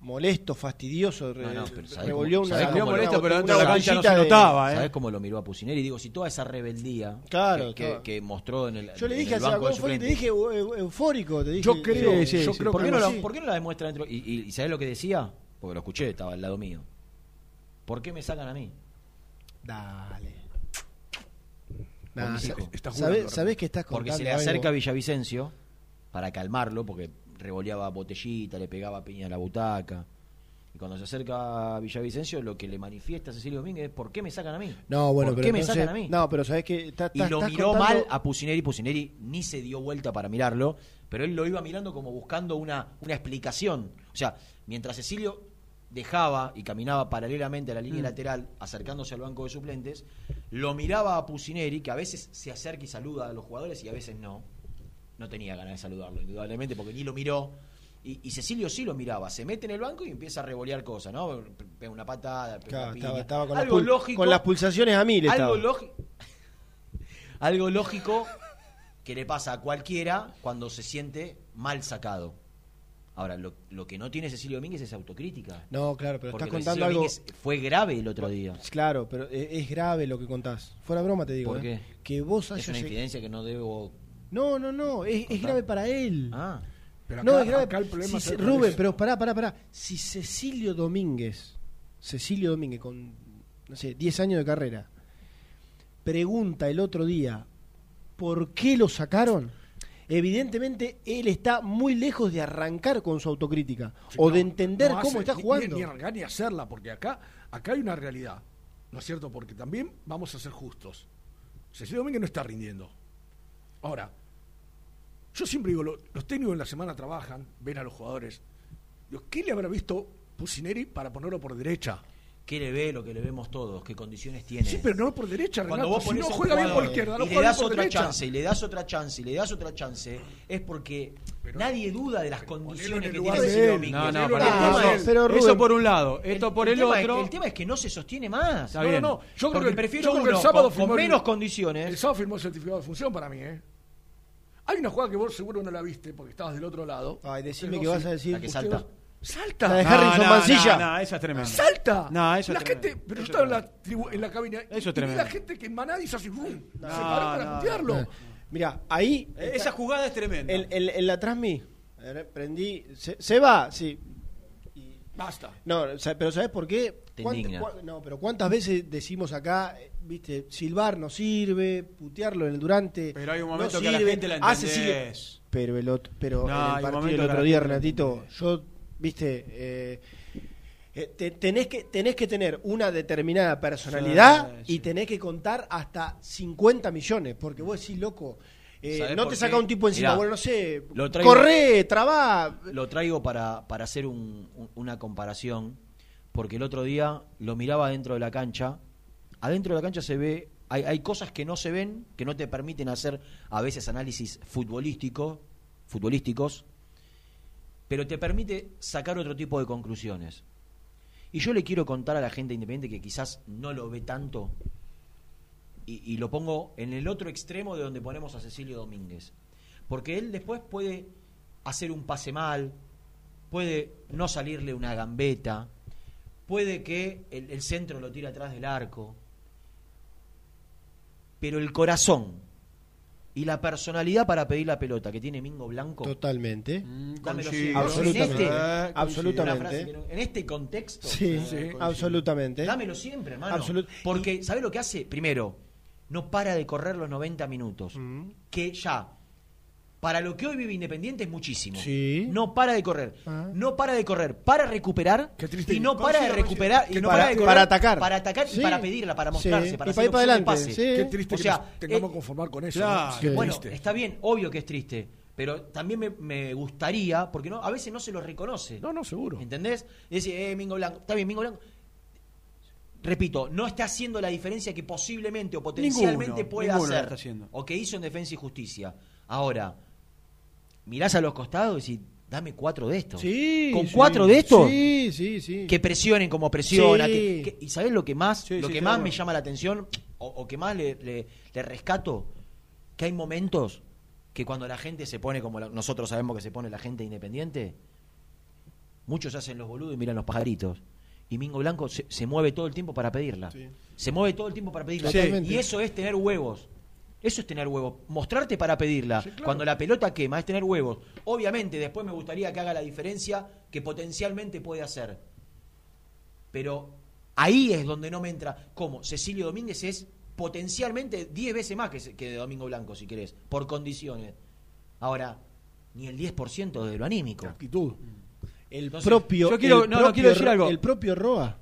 molesto, fastidioso, No, no, pero ¿sabés revolvió cómo- una, ¿sabés una, cómo lo- molesto, pero dentro de la cancha no se de- notaba, ¿eh? ¿Sabes cómo lo miró a Pusineri? Digo, si toda esa rebeldía Claro, que, que- claro. que mostró en el, Yo le dije, el banco de ¿cómo fue? te dije eu- eufórico, te dije. Yo creo, Sí, sí, yo sí. creo ¿Por que qué, no la. ¿Por qué no la demuestra dentro? ¿Y, y, y sabés lo que decía? Porque lo escuché, estaba al lado mío. ¿Por qué me sacan a mí? Dale. Nah, mis sa- hijos. Está ¿sabés, jugando, sabés que estás Porque se le acerca a? Villavicencio para calmarlo, porque revoleaba botellita, le pegaba piña a la butaca. Y cuando se acerca a Villavicencio, lo que le manifiesta a Cecilio Domínguez es ¿por qué me sacan a mí? No, bueno, ¿Por pero qué me entonces- sacan a mí? No, pero sabés que está, y lo estás miró contando- mal a Pusineri. Pusineri ni se dio vuelta para mirarlo, pero él lo iba mirando como buscando una, una explicación. O sea, mientras Cecilio dejaba y caminaba paralelamente a la Mm. línea lateral, acercándose al banco de suplentes, lo miraba a Pusineri, que a veces se acerca y saluda a los jugadores y a veces no. No tenía ganas de saludarlo, indudablemente, porque ni lo miró. Y, y Cecilio sí lo miraba, se mete en el banco y empieza a revolear cosas, ¿no? Pega una patada, pega Claro, una piña. estaba, estaba con, Algo las lógico, con las pulsaciones a mil. algo lógico algo lógico que le pasa a cualquiera cuando se siente mal sacado ahora lo, lo que no tiene Cecilio Domínguez es autocrítica No, claro, pero porque estás contando Cecilio algo. Domínguez fue grave el otro día Claro, pero es, es grave lo que contás. Fuera broma te digo. ¿Por ¿eh? qué? Que vos es hayas. una lleg- infidencia que no debo No, no, no. Es, es grave para él. ah Pero no, acá- es grave. acá el problema Si es al Rubén, pero pará, pará, pará. Si Cecilio Domínguez, Cecilio Domínguez con, no sé, 10 años de carrera, pregunta el otro día por qué lo sacaron, evidentemente él está muy lejos de arrancar con su autocrítica Sí, o no, de entender no cómo está jugando. Ni, ni arrancar ni hacerla, porque acá, acá hay una realidad, ¿no es cierto? Porque también vamos a ser justos. Cecilio Domínguez no está rindiendo. Ahora, yo siempre digo, lo- los técnicos en la semana trabajan, ven a los jugadores. Digo, ¿Qué le habrá visto Pusineri para ponerlo por derecha? ¿Qué le ve lo que le vemos todos? ¿Qué condiciones tiene? Sí, pero no por derecha, Cuando Renato. vos Si no juega bien por izquierda, no y le das otra derecha. chance, y le das otra chance, y le das otra chance, es porque nadie duda de las condiciones que tiene. Domínguez. No, no, tema eso- es- pero Rubén- eso por un lado, esto por el es- otro. el tema es que no se sostiene más. Está bien. No, no, yo creo Porque que, prefiero yo creo que el sábado con- con firmó el- menos condiciones. El sábado firmó el certificado de función para mí, ¿eh? Hay una jugada que vos seguro no la viste porque estabas del otro lado. Ay, decime que vas a decir- La que salta. ¡Salta! La de No, Harrison no, Mancilla. No, no, esa es tremenda. ¡Salta! No, eso es la tremendo. gente, pero yo estaba es en la, tribu- en la cabina y- Eso es y tremendo. la gente que en Maná hizo así, ¡rum! se paró para no, putearlo. Mira, ahí. Eh, Esa jugada es tremenda. En, en- en la transmi, prendí. Se, se va, sí. Basta. No, pero ¿sabes por qué? Te ¿Cuánt- indigna. cua- no, pero ¿cuántas veces decimos acá, eh, viste, silbar no sirve, putearlo en el durante? Pero hay un no momento que la gente la hace sí- entendés. Pero el otro, pero No, en el partido a otro día, Renatito, yo, viste, eh, eh, te- tenés que tenés que tener una determinada personalidad Sí, y tenés que contar hasta 50 millones, porque vos decís, loco, eh, ¿Sabés no te qué? saca un tipo encima, Mirá, bueno, no sé, lo traigo- corre, trabá, Lo traigo para, para hacer un- un- una comparación, porque el otro día lo miraba dentro de la cancha. Adentro de la cancha se ve, hay, hay cosas que no se ven, que no te permiten hacer a veces análisis futbolístico, futbolísticos, pero te permite sacar otro tipo de conclusiones. Y yo le quiero contar a la gente independiente que quizás no lo ve tanto, y, lo pongo en el otro extremo de donde ponemos a Cecilio Domínguez. Porque él después puede hacer un pase mal, puede no salirle una gambeta, puede que el centro lo tire atrás del arco, pero el corazón y la personalidad para pedir la pelota que tiene Mingo Blanco, totalmente. dámelo coincido. siempre. Absolutamente. En este, absolutamente. no- en este contexto, Sí, eh, absolutamente. Dámelo siempre, hermano. Absolut- Porque, ¿sabes lo que hace? Primero, no para de correr los 90 minutos. Mm. Que ya, para lo que hoy vive Independiente es muchísimo. Sí. No para de correr. Ah. No para de correr. Para recuperar. triste. Y no para de recuperar. Y Que no para, para- de correr. para atacar. Para atacar Sí. y para pedirla, para Sí. mostrarse, Y para para hacer ir para adelante, pase. sí. Qué triste O que sea, nos tengamos eh, que conformar con eso. claro. ¿no? Qué bueno, triste. está bien, obvio que es triste, pero también me, me gustaría, porque no a veces no se lo reconoce. No, no, seguro. ¿Entendés? Y decir, eh, Mingo Blanco, está bien, Mingo Blanco. Repito, no está haciendo la diferencia que posiblemente o potencialmente Ninguno, pueda hacer. está haciendo. O que hizo en Defensa y Justicia. Ahora, mirás a los costados y decís, dame cuatro de estos. Sí, Con sí. cuatro de estos, Sí, sí, sí. que presionen como presiona. Sí. que- que- y sabés lo que más, lo que más me llama la atención, o, o que más le, le- le rescato, que hay momentos que cuando la gente se pone como la- nosotros sabemos que se pone la gente independiente, muchos hacen los boludos y miran los pajaritos. Y Mingo Blanco se, se mueve todo el tiempo para pedirla. Se mueve todo el tiempo para pedirla. Y eso es tener huevos. Eso es tener huevos. Mostrarte para pedirla. Cuando la pelota quema es tener huevos. Obviamente, después me gustaría que haga la diferencia que potencialmente puede hacer. Pero ahí es donde no me entra. ¿Cómo? Cecilio Domínguez es potencialmente 10 veces más que, que de Domingo Blanco, si querés, por condiciones. Ahora, ni el 10% de lo anímico. Actitud. El Entonces, propio. yo quiero- el no, quiero decir algo. El propio Roa.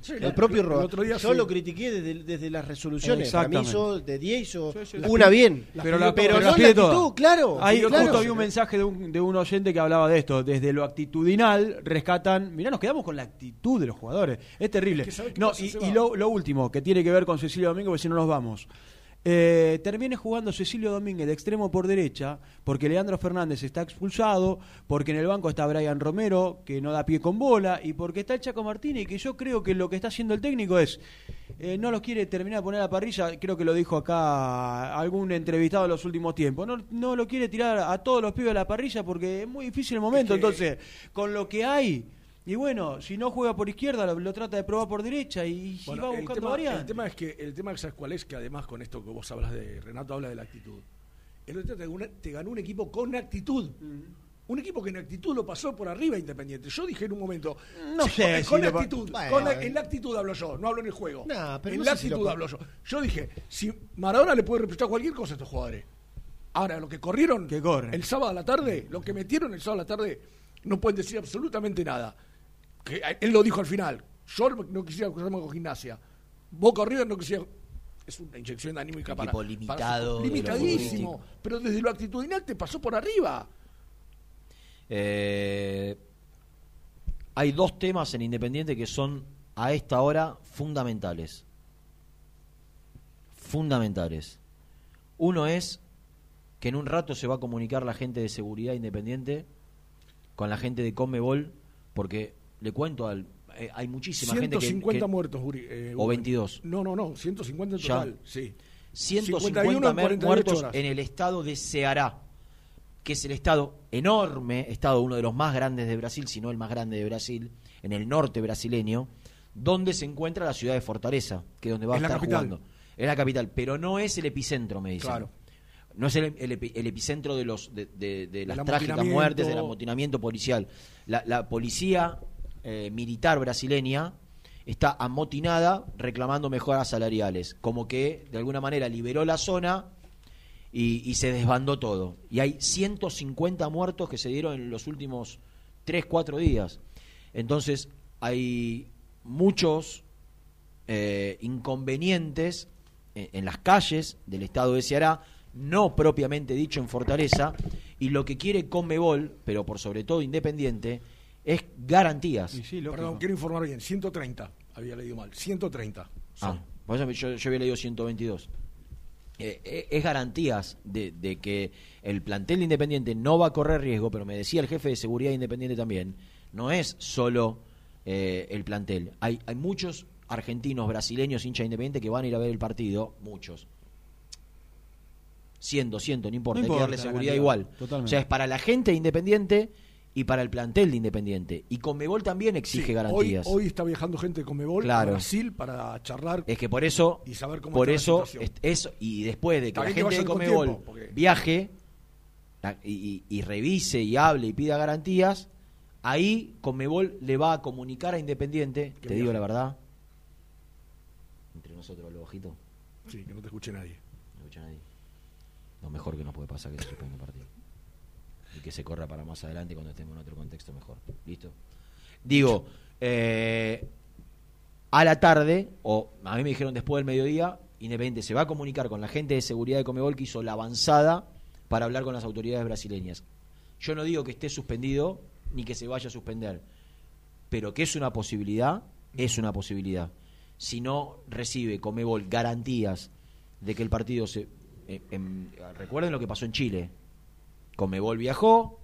Sí, El propio Roa. El otro día Yo sí. lo critiqué desde, desde las resoluciones. Para mí hizo de 10 hizo Sí, sí, una bien. Pero, la, pero pero no la actitud, todas. claro. Ahí claro. justo había un mensaje de un, de un oyente que hablaba de esto. Desde lo actitudinal rescatan. Mirá, nos quedamos con la actitud de los jugadores. Es terrible. Es que ¿sabe qué no, y, y lo, lo último, que tiene que ver con Cecilio Domínguez, porque si no nos vamos. Eh, termine jugando Cecilio Domínguez de extremo por derecha, porque Leandro Fernández está expulsado, porque en el banco está Brian Romero, que no da pie con bola, y porque está el Chaco Martínez, que yo creo que lo que está haciendo el técnico es, eh, no los quiere terminar de poner a la parrilla, creo que lo dijo acá algún entrevistado en los últimos tiempos, no, no lo quiere tirar a todos los pibes a la parrilla porque es muy difícil el momento, entonces, con lo que hay... Y bueno, si no juega por izquierda, lo, lo trata de probar por derecha y, y Bueno, va el, buscando tema, variantes. el tema es que el tema sabes cuál es que además con esto que vos hablas de Renato habla de la actitud. El otro día te, te ganó un equipo con actitud. Un equipo que en actitud lo pasó por arriba a Independiente. Yo dije en un momento, No sí, sé con, si lo actitud, Bueno, con la- en la actitud hablo yo, no hablo en el juego. Nah, pero en no la sé si lo actitud hablo yo. Yo dije, si Maradona le puede reprochar cualquier cosa a estos jugadores. Ahora, lo que corrieron Que el sábado a la tarde, lo que metieron el sábado a la tarde, no pueden decir absolutamente nada. Que él lo dijo al final. Yo no quisiera cruzarme con gimnasia. Boca River no quisiera es una inyección anímica para. para- limitado de lo limitadísimo. Pero desde lo actitudinal te pasó por arriba. Eh, hay dos temas en Independiente que son a esta hora fundamentales. Fundamentales. Uno es que en un rato se va a comunicar la gente de seguridad independiente con la gente de Comebol, porque le cuento al. eh, hay muchísima gente que. 150 que- muertos, Uri, eh, O Uri. 22. No, no, no, 150 en Ya. total. Sí. 150 51 en mer- 48 muertos horas. en el estado de Ceará, que es el estado enorme, estado uno de los más grandes de Brasil, si no el más grande de Brasil, en el norte brasileño, donde se encuentra la ciudad de Fortaleza, que es donde va Es a estar jugando. Es la capital, pero no es el epicentro, me dicen. Claro. No es el, el epi- el epicentro de los de, de- de las trágicas muertes, del amotinamiento policial. La, la policía eh, militar brasileña está amotinada reclamando mejoras salariales, como que de alguna manera liberó la zona y, se desbandó todo. Y hay 150 muertos que se dieron en los últimos 3, 4 días. Entonces hay muchos eh, inconvenientes en, en las calles del estado de Ceará, no propiamente dicho en Fortaleza, y lo que quiere Conmebol, pero por sobre todo Independiente, es garantías. Perdón, quiero informar bien. 130. Había leído mal. 130. Ah, por eso yo, yo había leído 122. Eh, eh, es garantías de, de que el plantel de Independiente no va a correr riesgo, pero me decía el jefe de seguridad de Independiente también, no es solo eh, el plantel. Hay, hay muchos argentinos, brasileños, hinchas de Independiente que van a ir a ver el partido, muchos. 100, 200, no importa, No hay que darle seguridad cantidad, igual. totalmente. O sea, es para la gente de Independiente y para el plantel de Independiente. Y Conmebol también exige Sí, garantías. Hoy, hoy está viajando gente de Comebol Claro. a Brasil para charlar. Es que por eso, y saber cómo por eso, es- eso, y después de que También la gente de vayan con Comebol tiempo, porque- viaje y, y- y revise y hable y pida garantías, ahí Comebol le va a comunicar a Independiente, te digo la verdad, entre nosotros los ojitos, Sí, que no te escuche nadie. no escucha nadie. Lo mejor que nos puede pasar que se suspenda el partido. Y que se corra para más adelante cuando estemos en otro contexto mejor. ¿Listo? Digo, eh, a la tarde, o a mí me dijeron después del mediodía, Independiente se va a comunicar con la gente de seguridad de Comebol que hizo la avanzada para hablar con las autoridades brasileñas. Yo no digo que esté suspendido ni que se vaya a suspender, pero que es una posibilidad, es una posibilidad. Si no recibe Comebol garantías de que el partido se... eh, recuerden lo que pasó en Chile. Comebol viajó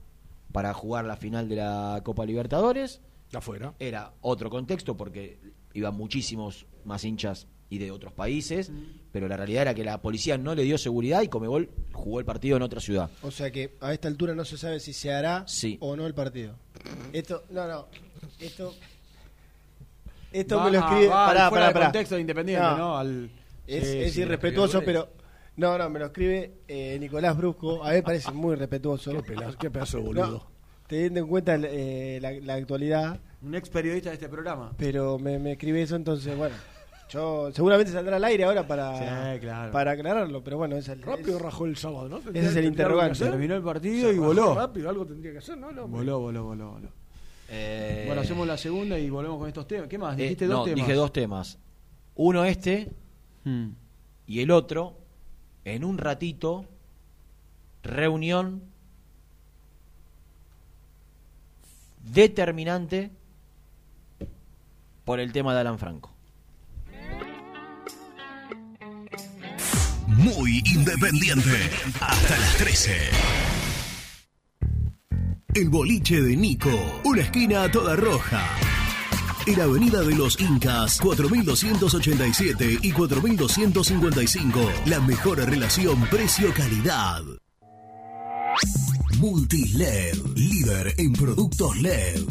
para jugar la final de la Copa Libertadores. Afuera. Era otro contexto porque iban muchísimos más hinchas y de otros países, pero la realidad era que la policía no le dio seguridad y Comebol jugó el partido en otra ciudad. O sea que a esta altura no se sabe si se hará Sí. o no el partido. Esto, no, no, esto, esto Va- me lo escribe. va pará, fuera pará, pará. contexto de Independiente, ¿no? Al- es Sí, es sí, irrespetuoso, pero no, no, me lo escribe eh, Nicolás Brusco. A mí me parece muy respetuoso. Qué pela- qué pedazo de boludo. teniendo en cuenta eh, la, la actualidad, Un ex periodista de este programa. pero me, me escribe eso, entonces bueno. Yo seguramente saldrá al aire ahora para, Sí, claro. para aclararlo, pero bueno, es el, Rápido es- rajó el sábado, ¿no? ese es el interrogante. Terminó el partido y voló. Rápido, algo tendría que hacer, ¿no? Voló, voló, voló, voló. Eh, Bueno, hacemos la segunda y volvemos con estos temas. ¿Qué más? eh, Dijiste no, dos temas. dije dos temas. Uno este Hmm. y el otro, en un ratito, reunión determinante por el tema de Alan Franco. Muy independiente. Hasta las 13. El boliche de Nico. Una esquina toda roja. En Avenida de los Incas, 4287 y 4255. La mejor relación precio-calidad. Multiled, líder en productos LED.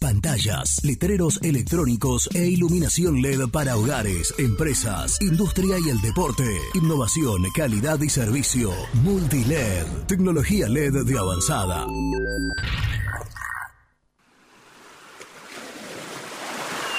Pantallas, letreros electrónicos e iluminación LED para hogares, empresas, industria y el deporte. Innovación, calidad y servicio. Multiled, tecnología LED de avanzada.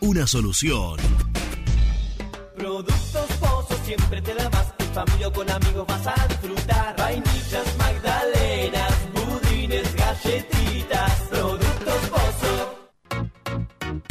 una solución. Productos Pozo siempre te da más. En familia o con amigos vas a disfrutar. Vainillas, magdalenas, budines, galletitas.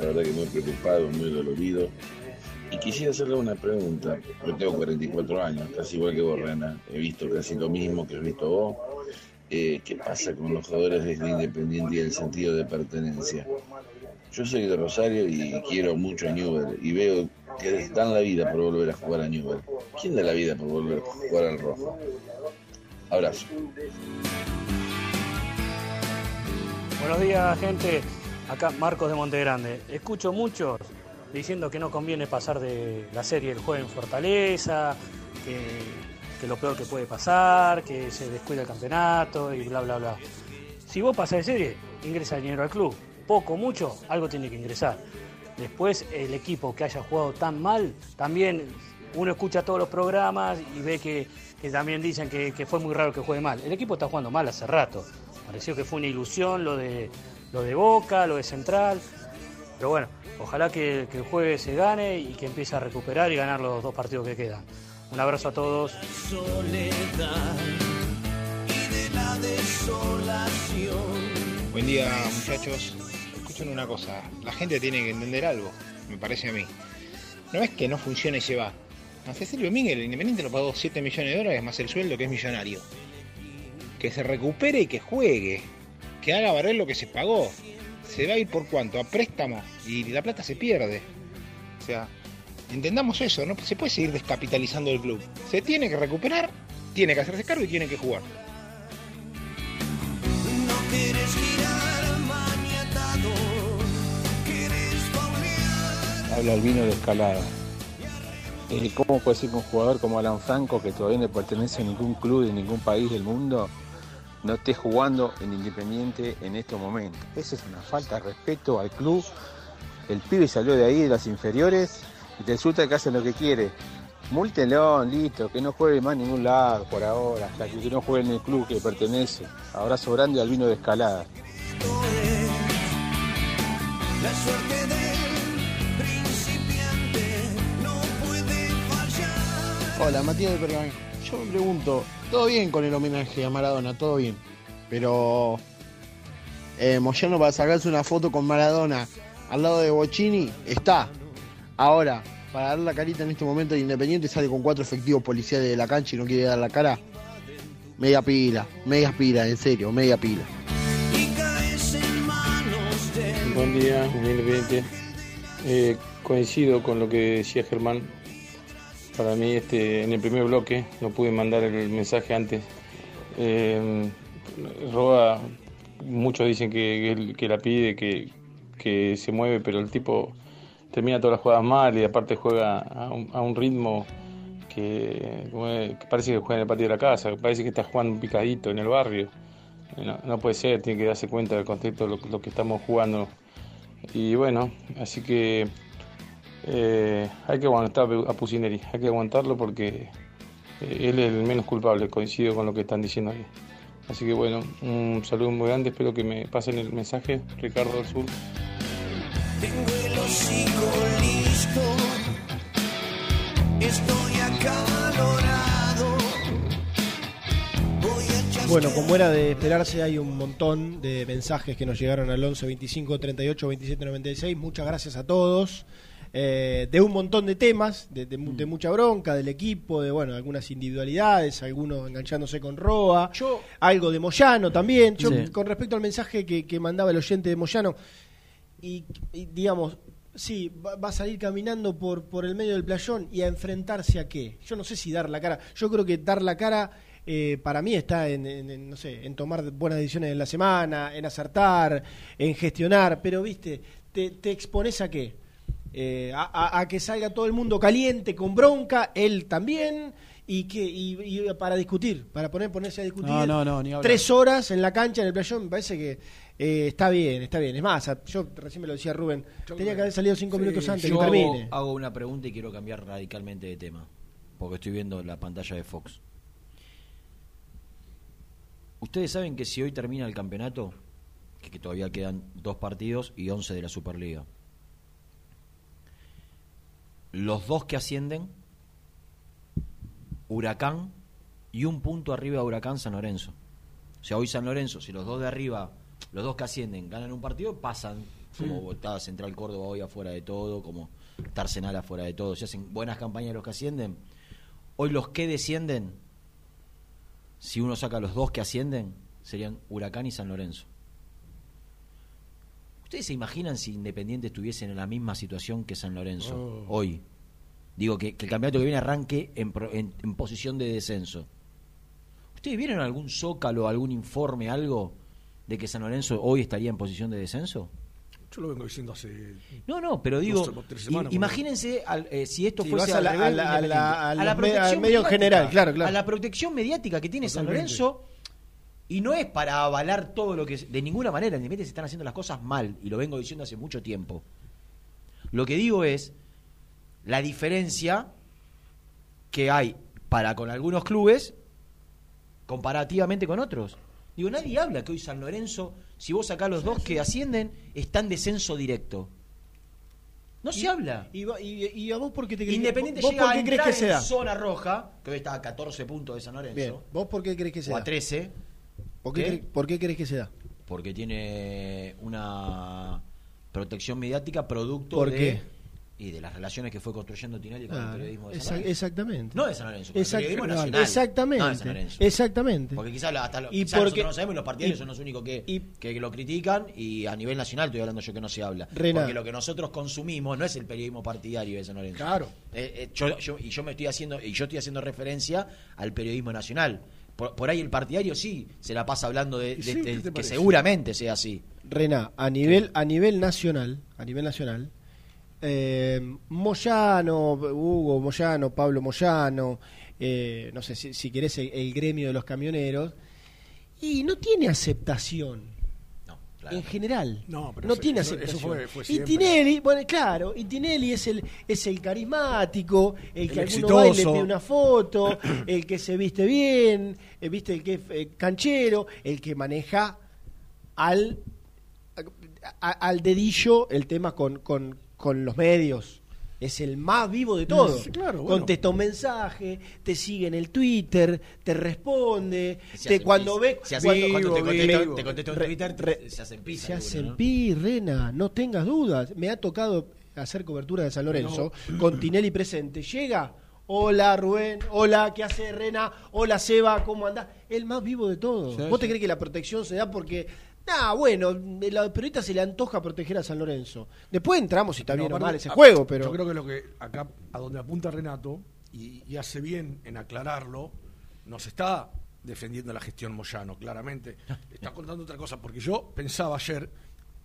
la verdad que muy preocupado, muy dolorido. Y quisiera hacerle una pregunta. Yo tengo 44 años, casi igual que vos, Rena. He visto casi lo mismo que has visto vos. Eh, ¿Qué pasa con los jugadores de Independiente y el sentido de pertenencia? Yo soy de Rosario y quiero mucho a Newell y veo que dan la vida por volver a jugar a Newell. ¿Quién da la vida por volver a jugar al rojo? Abrazo. Buenos días, gente. Acá Marcos de Montegrande. Escucho muchos diciendo que no conviene pasar de la serie el juego en Fortaleza, que, lo peor que puede pasar, que se descuida el campeonato y bla, bla, bla. Si vos pasás de serie, ingresa dinero al club. Poco, mucho, algo tiene que ingresar. Después, el equipo que haya jugado tan mal, también uno escucha todos los programas y ve que, que también dicen que, que fue muy raro que juegue mal. El equipo está jugando mal hace rato. Pareció que fue una ilusión lo de, lo de Boca, lo de Central. Pero bueno, ojalá que, que el jueves se gane y que empiece a recuperar y ganar los dos partidos que quedan. Un abrazo a todos. Buen día muchachos. Escuchen una cosa, la gente tiene que entender algo, me parece a mí. No es que no funcione y se va. A Cecilio Domínguez el Independiente lo pagó 7 millones de dólares más el sueldo que es millonario. Que se recupere y que juegue. Que haga valer lo que se pagó. Se va a ir por cuánto? A préstamo y la plata se pierde. O sea, entendamos eso, no se puede seguir descapitalizando el club. Se tiene que recuperar, tiene que hacerse cargo y tiene que jugar. No quieres girar maniatado, quieres paulear. Habla el vino de escalada. Eh, ¿Cómo puede ser que un jugador como Alan Franco, que todavía no pertenece a ningún club de ningún país del mundo, no esté jugando en Independiente en estos momentos? Eso es una falta de respeto al club. El pibe salió de ahí, de las inferiores, y te resulta que hace lo que quiere. Múltelo, listo, que no juegue más en ningún lado por ahora, hasta que no juegue en el club que le pertenece. Abrazo grande al vino de escalada. La suerte del principiante no puede fallar. Hola, Matías de Pergamino. Yo me pregunto, todo bien con el homenaje a Maradona, todo bien. Pero eh, Moyano para sacarse una foto con Maradona al lado de Bocini está. Ahora, para dar la carita en este momento de Independiente sale con cuatro efectivos policiales de la cancha y no quiere dar la cara. Media pila, media pila, en serio, media pila. Buen día, Independiente. Eh, coincido con lo que decía Germán. Para mí, este, en el primer bloque, no pude mandar el mensaje antes. Eh, Roa, muchos dicen que, que- la pide, que, que se mueve, pero el tipo termina todas las jugadas mal y aparte juega a un, a un ritmo que parece que juega en el patio de la casa, parece que está jugando un picadito en el barrio. No, no puede ser, tiene que darse cuenta del contexto de lo, lo que estamos jugando. Y bueno, así que eh, hay que aguantar a Pusineri, hay que aguantarlo porque eh, él es el menos culpable, coincido con lo que están diciendo ahí. Así que bueno, un saludo muy grande, espero que me pasen el mensaje, Ricardo del Sur. Tengo el hocico listo. Estoy acalorado. Voy a echar Bueno, como era de esperarse, hay un montón de mensajes que nos llegaron al 11 25 38 27 96. Muchas gracias a todos. Eh, de un montón de temas, de, de mucha bronca del equipo, de bueno, algunas individualidades, algunos enganchándose con Roa, algo de Moyano también. Yo, Sí. con respecto al mensaje que, que mandaba el oyente de Moyano, y, y, digamos, sí, va, va a salir caminando por, por el medio del playón y a enfrentarse a qué. Yo no sé si dar la cara. Yo creo que dar la cara eh, para mí está en, en- en, no sé, en tomar buenas decisiones en la semana, en acertar, en gestionar, pero viste, te, te expones a qué? Eh, a, a- a que salga todo el mundo caliente, con bronca, él también, y que y, y para discutir, para poner ponerse a discutir No, no, no, ni tres horas en la cancha, en el playón, me parece que eh, está bien, está bien. Es más, yo recién me lo decía Rubén, tenía que haber salido cinco minutos antes Yo que termine. hago una pregunta y quiero cambiar radicalmente de tema, porque estoy viendo la pantalla de Fox. Ustedes saben que si hoy termina el campeonato, que, que todavía quedan dos partidos y 11 de la Superliga, los dos que ascienden, Huracán y un punto arriba de Huracán San Lorenzo. O sea, hoy San Lorenzo, si los dos de arriba, los dos que ascienden, ganan un partido, pasan, como está Central Córdoba hoy afuera de todo, como está Arsenal afuera de todo. Si hacen buenas campañas los que ascienden, hoy los que descienden, si uno saca los dos que ascienden, serían Huracán y San Lorenzo. ¿Ustedes se imaginan si Independiente estuviesen en la misma situación que San Lorenzo Oh. hoy? Digo, que, que el campeonato que viene arranque en, en- en posición de descenso. ¿Ustedes vieron algún zócalo, algún informe, algo de que San Lorenzo hoy estaría en posición de descenso? Yo lo vengo diciendo hace. No, no, pero digo, dos o tres semanas, imagínense al- eh, si esto fuese a la- a a a protección medio mediática, general, claro, claro. A la protección mediática que tiene San. Lorenzo y no es para avalar todo lo que de ninguna manera Independiente se están haciendo las cosas mal y lo vengo diciendo hace mucho tiempo. Lo que digo es la diferencia que hay para con algunos clubes comparativamente con otros. Digo, nadie habla que hoy San Lorenzo, si vos sacás los dos que ascienden, está en descenso directo. No se habla. Y, va- y- y a vos por qué te crees Independiente vos llega por a crees que en zona roja, que hoy está a 14 puntos de San Lorenzo, Bien, ¿vos por qué crees que se o a 13, ¿Por qué, por qué crees que se da? porque tiene una protección mediática producto ¿Por de qué? y de las relaciones que fue construyendo Tinelli con el Claro, periodismo de San Lorenzo. exactamente. No de San Lorenzo, con el periodismo nacional. Exactamente. No de San Lorenzo. Exactamente. Porque quizás hasta lo, Y quizás porque- nosotros no sabemos y los partidarios y- son los únicos que, que lo critican y a nivel nacional estoy hablando yo que no se habla. Porque lo que nosotros consumimos no es el periodismo partidario de San Lorenzo. Claro. Eh, eh, yo, yo- y yo me estoy haciendo y yo estoy haciendo referencia al periodismo nacional. Por, por ahí el partidario sí se la pasa hablando de, de- Sí, de- ¿qué te que parece? seguramente sea así. Rená, a nivel, a nivel nacional, a nivel nacional, eh, Moyano, Hugo Moyano, Pablo Moyano, eh, no sé si, si querés el, el gremio de los camioneros, y no tiene aceptación. En general, No, pero no eso- tiene eso- eso aceptación. fue- fue y. Tinelli, bueno, claro, y Tinelli es el, es el carismático, el que El alguno va y le pide una foto, el que se viste bien, eh, viste el que es eh, canchero, el que maneja al a- al dedillo el tema con, con, con los medios. Es el más vivo de todos. Sí, claro, bueno. Contesta un mensaje, te sigue en el Twitter, te responde, Se te cuando se- ve se hace- cuando te Vivo, contesta- te Re- Twitter, re- se hacen pis Se hacen ¿no? pi, Rena, no tengas dudas. Me ha tocado hacer cobertura de San Lorenzo con Tinelli presente. Llega, hola Rubén, hola, ¿qué hace Rena? Hola Seba, ¿cómo andás? El más vivo de todos. Sí, ¿Vos te crees que la protección se da porque... Ah, bueno, la periodista se le antoja proteger a San Lorenzo. Después entramos si está No, bien o mal ese a- juego, pero... Yo creo que lo que acá, a donde apunta Renato, y, y hace bien en aclararlo, nos está defendiendo la gestión Moyano, claramente. Está contando otra cosa, porque yo pensaba ayer,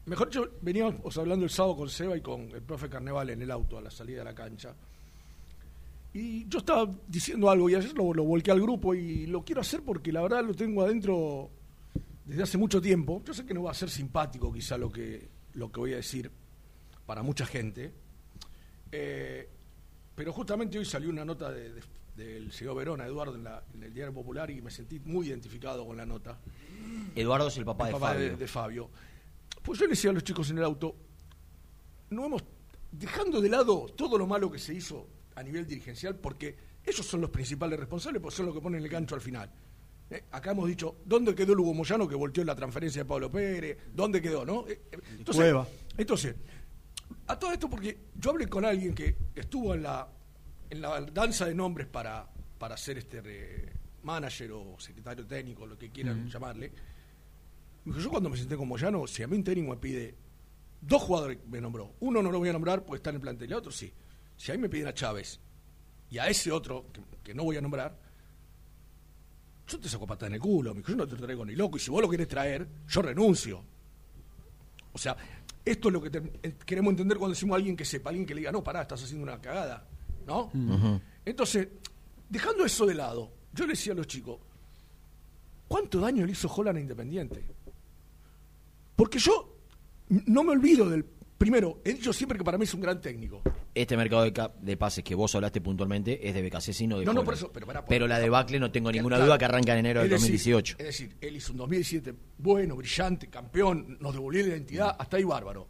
mejor yo veníamos hablando el sábado con Seba y con el profe Carneval en el auto a la salida de la cancha. Y yo estaba diciendo algo y ayer lo, lo volqué al grupo y lo quiero hacer porque la verdad lo tengo adentro desde hace mucho tiempo. Yo sé que no va a ser simpático quizá lo que, lo que voy a decir para mucha gente. Eh, pero justamente hoy salió una nota de- de- del señor Verona, Eduardo, en, la- en el Diario Popular y me sentí muy identificado con la nota. Eduardo es el papá, El de papá Fabio. de, de Fabio. Pues yo le decía a los chicos en el auto, no hemos, dejando de lado todo lo malo que se hizo a nivel dirigencial, porque ellos son los principales responsables, porque son los que ponen el gancho al final. Eh, acá hemos dicho, ¿dónde quedó el Hugo Moyano que volteó la transferencia de Pablo Pérez? ¿Dónde quedó, no? Eh, eh, entonces, Cueva. entonces, a todo esto porque yo hablé con alguien que estuvo en la, en la danza de nombres para, para ser este manager o secretario técnico, lo que quieran llamarle. Me dijo, yo cuando me senté con Moyano, si a mí un técnico me pide dos jugadores me nombró, uno no lo voy a nombrar porque está en el plantel, y a otro sí. Si a mí me piden a Chávez y a ese otro, que, que no voy a nombrar, yo te saco patada en el culo, mijo, yo no te traigo ni loco, y si vos lo querés traer, yo renuncio. O sea, esto es lo que te- eh, queremos entender cuando decimos a alguien que sepa, alguien que le diga, no, pará, estás haciendo una cagada, ¿no? Entonces, dejando eso de lado, yo le decía a los chicos, ¿cuánto daño le hizo Holland a Independiente? Porque yo no me olvido del... Primero, he dicho siempre que para mí es un gran técnico. Este mercado de, de pases que vos hablaste puntualmente es de BKC, no de No, no, por eso, pero por- Pero la debacle no tengo ninguna Claro. duda que arranca en enero del Es decir, 2018. Es decir, él hizo un 2017 bueno, brillante, campeón, nos devolvió la identidad, hasta ahí bárbaro.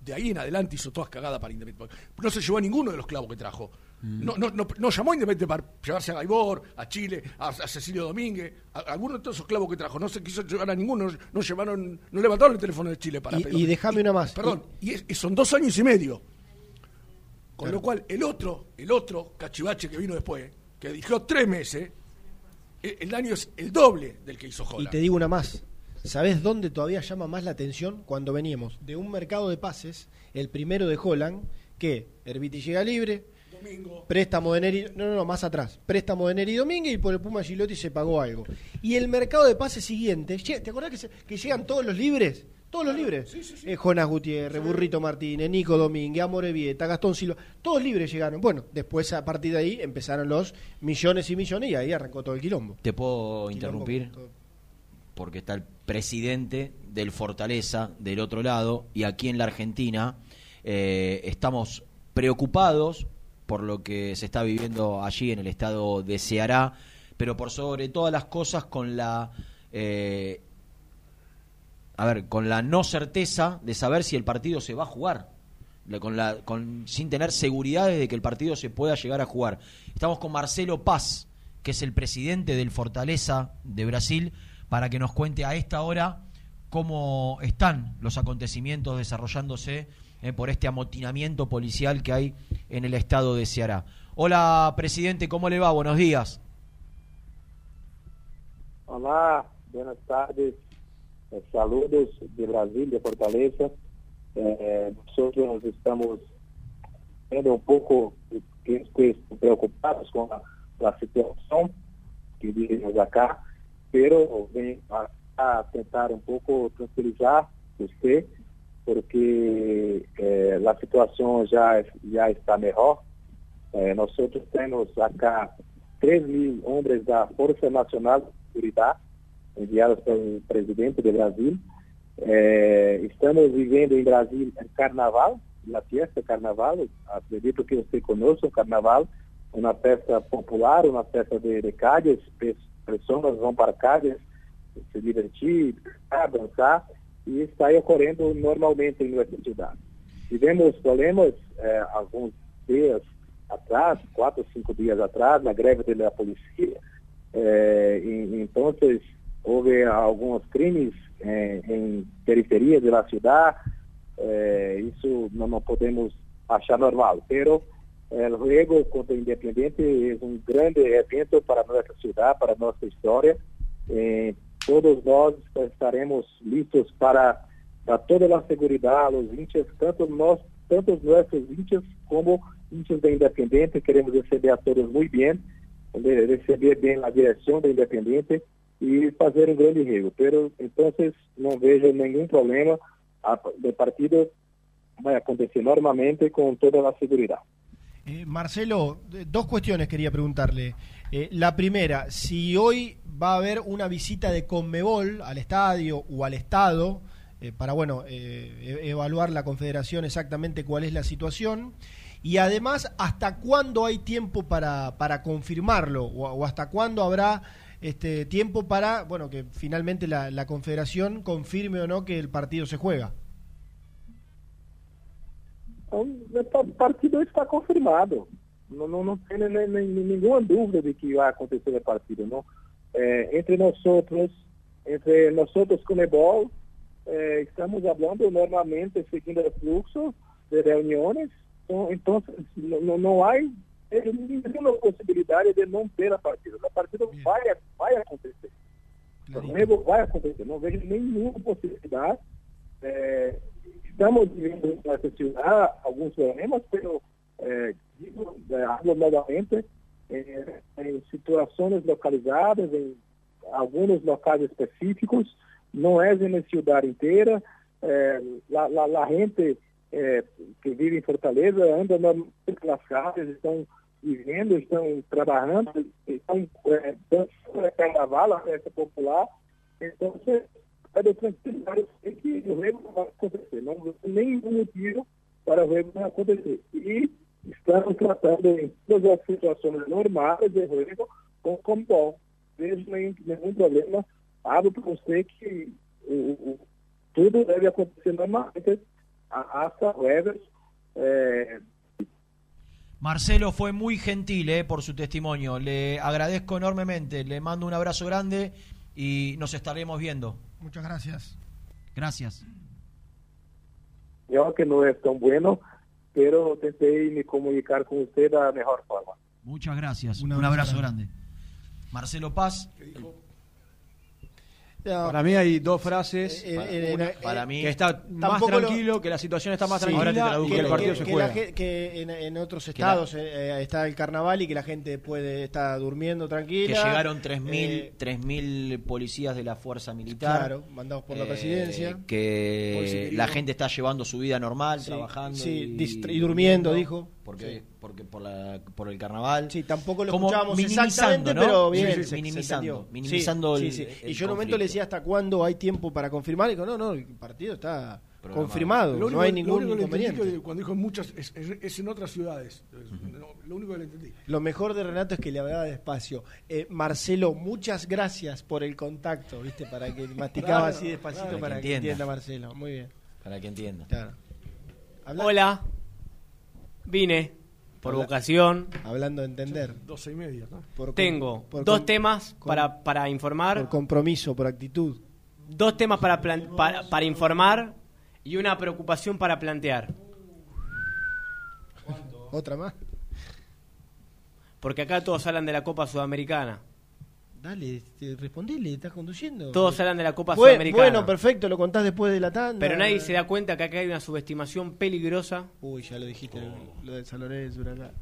De ahí en adelante hizo todas cagadas para Independiente. No se llevó a ninguno de los clavos que trajo. No, no, no, no llamó a Independiente para llevarse a Gaibor, a Chile, a, a Cecilio Domínguez, a, alguno de todos esos clavos que trajo. No se quiso llevar a ninguno, no, no llevaron, no levantaron el teléfono de Chile para Y, y déjame una más. Perdón, y, es- y son dos años y medio. Con lo cual, el otro, el otro cachivache que vino después, que dirigió tres meses, el, el daño es el doble del que hizo Y Holland. te digo una más. ¿Sabés dónde todavía llama más la atención? Cuando veníamos de un mercado de pases, el primero de Holland, que Herbiti llega libre, préstamo de Neri, no, no, no, más atrás, préstamo de Neri Domínguez y por el Puma Gilotti se pagó algo. Y el mercado de pases siguiente, ¿te acordás que, se- que llegan todos los libres? Todos los libres. Eh, Jonas Gutiérrez, Burrito Martínez, Nico Domínguez, Amore Vieta, Gastón Silva, todos libres llegaron. Bueno, después a partir de ahí empezaron los millones y millones y ahí arrancó todo el quilombo. ¿Te puedo Quilombo, interrumpir? todo. Porque está el presidente del Fortaleza del otro lado y aquí en la Argentina eh, estamos preocupados por lo que se está viviendo allí en el estado de Ceará, pero por sobre todas las cosas con la eh, a ver, con la no certeza de saber si el partido se va a jugar. Con la, con, sin tener seguridades de que el partido se pueda llegar a jugar. Estamos con Marcelo Paz, que es el presidente del Fortaleza de Brasil, para que nos cuente a esta hora cómo están los acontecimientos desarrollándose eh, por este amotinamiento policial que hay en el estado de Ceará. Hola, presidente, ¿cómo le va? Buenos días. Olá, buenas tardes. Eh, saludos de Brasil, de Fortaleza. Eh, nosotros estamos vendo um pouco que que preocupados com a, a situação que vivemos acá, pero vem a, a tentar um pouco tranquilizar você, porque eh, a situação já já está melhor. Eh, nós temos acá 3 mil homens da Força Nacional de Seguridade enviados pelo presidente do Brasil. Eh, estamos vivendo em Brasil carnaval, na festa carnaval, acredito que você conhece o carnaval, uma festa popular, uma festa de, de calles, pe- pessoas vão para calles se divertir, dançar, e está ocorrendo normalmente em nossa cidade. Tivemos problemas eh, alguns dias atrás, quatro, cinco dias atrás, na greve da polícia, eh, e, então houve alguns crimes eh, em periferia da cidade, eh, isso não, não podemos achar normal, eh, o juego contra o Independiente é um grande evento para nossa cidade, para nossa história. Todos nós estaremos listos para, para toda a segurança, os hinchas, tanto nós, tanto os nossos hinchas como hinchas da Independiente, queremos receber a todos muito bem, de- receber bem a direção da Independiente e fazer um grande rego. Pero, então, não vejo nenhum problema. A, o partido vai acontecer normalmente com toda a segurança. Eh, Marcelo, de- dos cuestiones quería preguntarle. Eh, la primera, si hoy va a haber una visita de Conmebol al estadio o al Estado eh, para, bueno, eh, e- evaluar la Confederación exactamente cuál es la situación. Y además, ¿hasta cuándo hay tiempo para, para confirmarlo? O, o hasta cuándo habrá este tiempo para, bueno, que finalmente la, la Confederación confirme o no que el partido se juega? Então, o partido está confirmado. Não, não, não tem nem, nem- nenhuma dúvida de que vai acontecer o partido. Não? É, entre nós outros, entre nós outros Comebol, é, estamos falando normalmente seguindo o fluxo de reuniões. Então, então não, não- não há nenhuma possibilidade de não ter a partida. A partida vai, vai acontecer. O juego vai acontecer. Não vejo nenhuma possibilidade. É, estamos vivendo nessa ciudad alguns problemas, pero eh, digo, hablo novamente eh, em situações localizadas, em algunos locales específicos, no es en la ciudad entera. Eh, la, gente eh, que vive en Fortaleza anda pelas casas, estão vivendo, estão trabalhando, estão eh, dançando carnaval, a festa popular. Então, é de tranquilidade eu sei que o não vai acontecer. Não tem nenhum motivo para o rego não acontecer. E estamos tratando em todas as situações normais de rego com Compol. Vejo nenhum, nenhum problema. Abro para você que o, o, tudo deve acontecer normalmente a- hasta jueves. Eh, Marcelo fue muy gentil eh, por su testimonio. Le agradezco enormemente. Le mando un abrazo grande y nos estaremos viendo. Muchas gracias. Gracias. yo que no es tan bueno, pero me comunicar con usted de la mejor forma. Muchas gracias. Un Un, abrazo abrazo grande. Marcelo Paz. Para mí hay dos frases Eh, para, eh, una- eh, para mí- que está más tampoco lo- tranquilo, que la situación está más Sí, tranquila y que el partido que- se que juega. la que en, en otros Que estados eh, eh, está el carnaval y que la gente puede estar durmiendo tranquila. Que llegaron 3.000 Eh, 3.000 policías de la fuerza militar. Claro, mandados por la Eh, presidencia. Que la gente está llevando su vida normal, Sí, trabajando. sí, y, y durmiendo, dijo. Porque, Sí. porque por, la, por el carnaval. Sí, tampoco lo Como escuchábamos minimizando, exactamente, ¿no? pero bien, Sí, sí, minimizando, minimizando Sí, el- sí, sí. el Y yo en un momento le decía hasta cuándo hay tiempo para confirmar. Y digo, no, no, el partido está Programado. confirmado. Lo único, no hay lo ningún único que le entendí inconveniente. que cuando dijo en muchas, es, es- es en otras ciudades. No, lo único que le entendí. Lo mejor de Renato es que le hablaba despacio. Eh, Marcelo, muchas gracias por el contacto, ¿viste? Para que masticaba Claro, así despacito claro. para Para que que entienda. Marcelo. Muy bien. Para que entienda. Claro. Hola. Vine por Habla- vocación. Hablando de entender. Doce y media. ¿no? Por Tengo por dos com- temas com- para, para informar. Por compromiso, por actitud. Dos temas para, plan- para, para informar y una preocupación para plantear. ¿Otra más? Porque acá todos hablan de la Copa Sudamericana. Dale, este, respondele, estás conduciendo. Todos hablan de la Copa Sudamericana. Bueno, perfecto, lo contás después de la tanda. Pero nadie se da cuenta que acá hay una subestimación peligrosa. Uy, ya lo dijiste, lo del San Lorenzo, acá.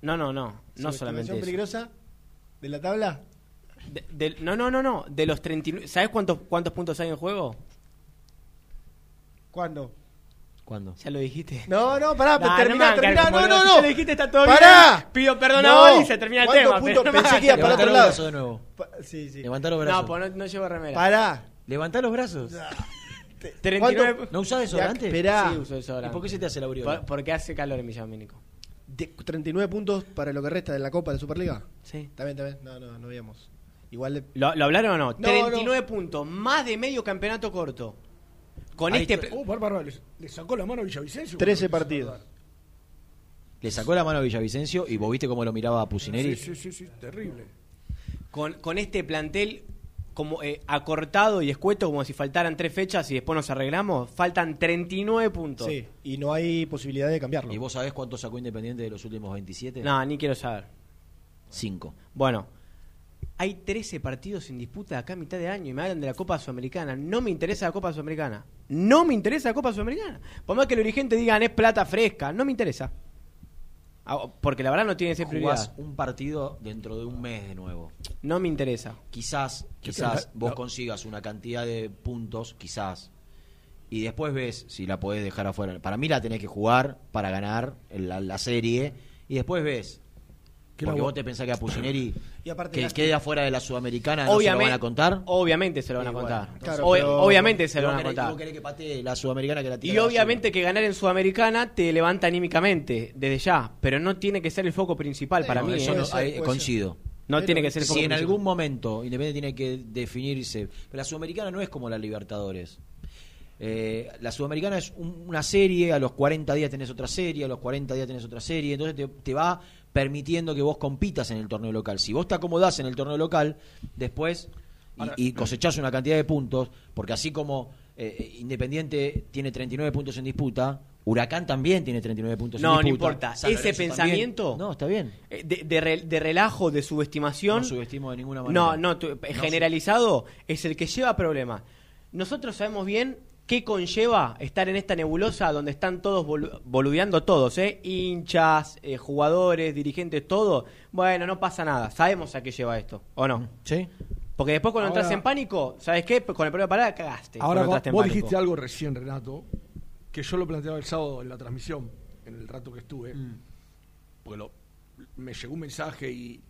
No, no, no. No solamente eso. peligrosa? ¿De la tabla? De- no, no, no, no. De los 39. ¿Sabes cuántos, cuántos puntos hay en juego? ¿Cuándo? ¿Cuándo? Ya lo dijiste. No, no, pará, Nah, terminá, no terminá, no, no, no. ya lo dijiste, está todo ¡Pará! bien. Pido perdón No. a Oli y se termina el ¿Cuántos tema. puntos? pero no Pensé que iba para otro lado. de nuevo. Pa- sí, sí. Levantá los brazos. No, pues no, no llevo remera. Pará. Levantá los brazos. 39 ¿Cuánto? ¿No usás desodorante? Esperá. Sí, uso desodorante. ¿Y por qué se te hace la aureola? Por- porque hace calor en Villa Domínico. De- 39 puntos para lo que resta de la Copa de Superliga. Sí. Está bien, está bien. No, no, no veíamos. Igual de- ¿Lo, lo hablaron o no? No, 39 puntos, más de medio campeonato corto. Con Ahí este. Oh, bárbaro, le, le sacó la mano a Villavicencio. 13 Bueno, partidos. Le sacó la mano a Villavicencio y vos viste cómo lo miraba a Pusineri. Sí, sí, sí, sí, terrible. con, con este plantel como eh, acortado y escueto, como si faltaran tres fechas y después nos arreglamos, faltan 39 puntos. Sí, y no hay posibilidad de cambiarlo. ¿Y vos sabés cuánto sacó Independiente de los últimos 27? No, ni quiero saber. 5. Bueno, hay 13 partidos en disputa acá a mitad de año y me hablan de la Copa Sudamericana. No me interesa la Copa Sudamericana. No me interesa la Copa Sudamericana. Por más que los dirigentes digan es plata fresca, no me interesa. Ah, Porque la verdad no tiene Jugás prioridad. un partido dentro de un mes de nuevo. No me interesa. Quizás, ¿Qué quizás vos No. consigas una cantidad de puntos, quizás. Y después ves si la podés dejar afuera. Para mí la tenés que jugar para ganar la, la serie. Y después ves. Que Porque la- vos te pensás que a Y aparte que las- quede afuera de la Sudamericana no se lo Obviamente, van a contar. obviamente se lo van a contar. bueno, claro, Ob- pero- obviamente se lo van a contar. vos querés que patee la Sudamericana que la tira Y la obviamente que ganar en Sudamericana te levanta anímicamente, desde ya, pero no tiene que ser el foco principal para No, mí. eso ¿eh? no- ser, coincido. No Pero tiene que ser el foco Si en principal. algún momento Independiente tiene que definirse, pero la Sudamericana no es como la Libertadores. Eh, la Sudamericana es un- una serie, a los 40 días tenés otra serie, a los 40 días tenés otra serie, entonces te, te va permitiendo que vos compitas en el torneo local. Si vos te acomodás en el torneo local, después y, y cosechás una cantidad de puntos, porque así como eh, Independiente tiene 39 puntos en disputa, Huracán también tiene 39 puntos No, en no disputa. importa. San Ese pensamiento- también. No, está bien. Eh, De, de re- de relajo, de subestimación. No subestimo de ninguna manera. No, no, tu- generalizado es el que lleva problemas. Nosotros sabemos bien qué conlleva estar en esta nebulosa donde están todos bol todos, ¿eh? hinchas, eh, jugadores, dirigentes, todo. Bueno, no pasa nada, sabemos a qué lleva esto, ¿o no? Sí. Porque después cuando entras en pánico, ¿sabes qué? Con el problema de parada cagaste. Ahora vos, en vos dijiste algo recién, Renato, que yo lo planteaba el sábado en la transmisión, en el rato que estuve, mm. porque lo, me llegó un mensaje y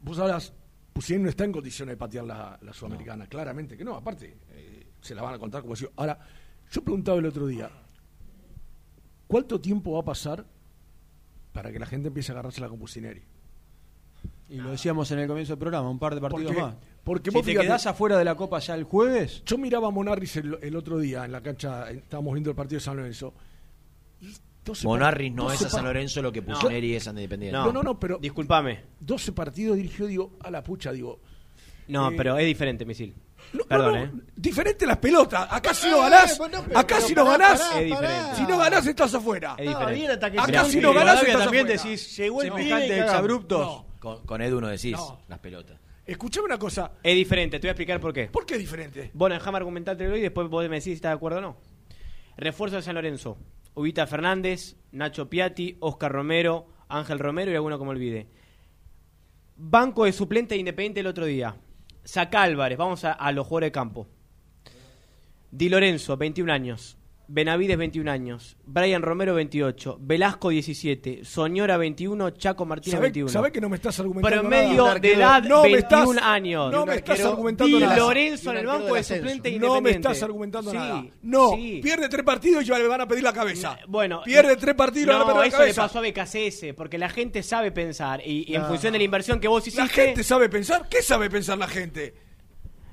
vos hablas, pues Pusieron no está en condiciones de patear la, la Sudamericana, claramente que no, aparte se la van a contar como si. Ahora, yo preguntaba el otro día, ¿cuánto tiempo va a pasar para que la gente empiece a agarrarse la compusineri? Y lo decíamos en el comienzo del programa, un par de partidos más. Porque si vos te fíjate, afuera de la Copa ya el jueves. Yo miraba a Monarris el, otro día en la cancha, estábamos viendo el partido de San Lorenzo. Monarris no es a San Lorenzo lo que Pusineri no. es a Independiente. No, no, no, no pero. Disculpame. 12 partidos dirigió, digo, a la pucha, digo. No, eh, pero es diferente, Misil. Perdón, ¿eh? Diferente las pelotas. Acá si no ganás, acá si no ganás, si no ganás estás afuera. Acá si no ganás también decís, llegó el semejante exabruptos. Con, con, Edu no decís las pelotas. Escuchame una cosa. Es diferente, te voy a explicar por qué. ¿Por qué es diferente? Bueno, déjame argumentártelo y después vos me decís si estás de acuerdo o no. Refuerzo de San Lorenzo. Ubita Fernández, Nacho Piatti, Oscar Romero, Ángel Romero y alguno que me olvide. Banco de suplente Independiente el otro día. Saca Álvarez, vamos a, a los jugadores de campo. Di Lorenzo, 21 años. Benavides 21 años, Brian Romero 28, Velasco 17, Soñora 21, Chaco Martínez ¿Sabe, 21. ¿Sabés que no me estás argumentando Promedio nada? de edad no 21 estás, años. No me estás argumentando nada. y. Lorenzo en el banco de suplente independiente. No me estás argumentando sí, nada. No, sí. pierde tres partidos y ya le van a pedir la cabeza. Mm, bueno, pierde tres partidos y no, le van a pedir la cabeza. eso le pasó a BKCS, porque la gente sabe pensar y, y en ah. función de la inversión que vos hiciste. ¿La gente sabe pensar? ¿Qué sabe pensar la gente?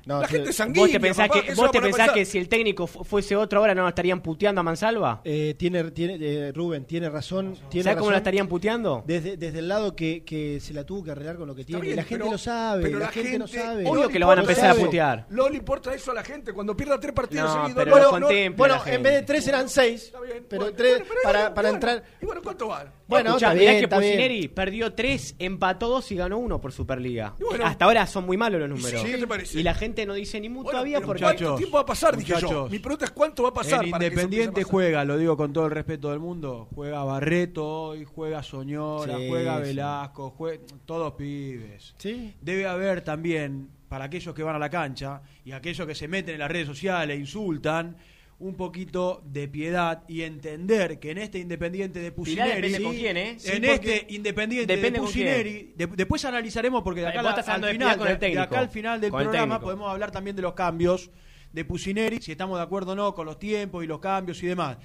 La gente es sanguínea, ¿Vos te pensás, que, ¿vos te pensás que, si el técnico fuese otro ahora no lo estarían puteando a Mansalva? Eh, tiene, tiene eh, Rubén, tiene razón. Tiene ¿Sabés cómo la estarían puteando? Desde, desde el lado que, que, se la tuvo que arreglar con lo que tiene. Bien, la gente pero, lo sabe, pero la, gente, no sabe. Obvio que lo van a empezar a putear. No le importa eso a la gente. Cuando pierda tres partidos no, seguidos. Bueno, no, bueno en vez de tres eran seis. Pero tres para entrar. ¿Y cuánto van? Bueno, Escuchá, mirá que Pucineri perdió tres, empató dos y ganó uno por Superliga. Hasta ahora son muy malos los números. Y la gente no dice ni mu todavía porque. ¿Cuánto tiempo va a pasar? Dije yo. Mi pregunta es cuánto va a pasar. Independiente juega, lo digo con todo el respeto del mundo. Juega Barreto hoy, juega Soñora, juega Velasco, juega, todos pibes. ¿Sí? Debe haber también, para aquellos que van a la cancha y aquellos que se meten en las redes sociales, insultan un poquito de piedad y entender que en este Independiente de Pusineri. en este Independiente de Pusineri. Después analizaremos, porque de acá, al, final, del programa podemos hablar también de los cambios de Pusineri, si estamos de acuerdo o no con los tiempos y los cambios y demás.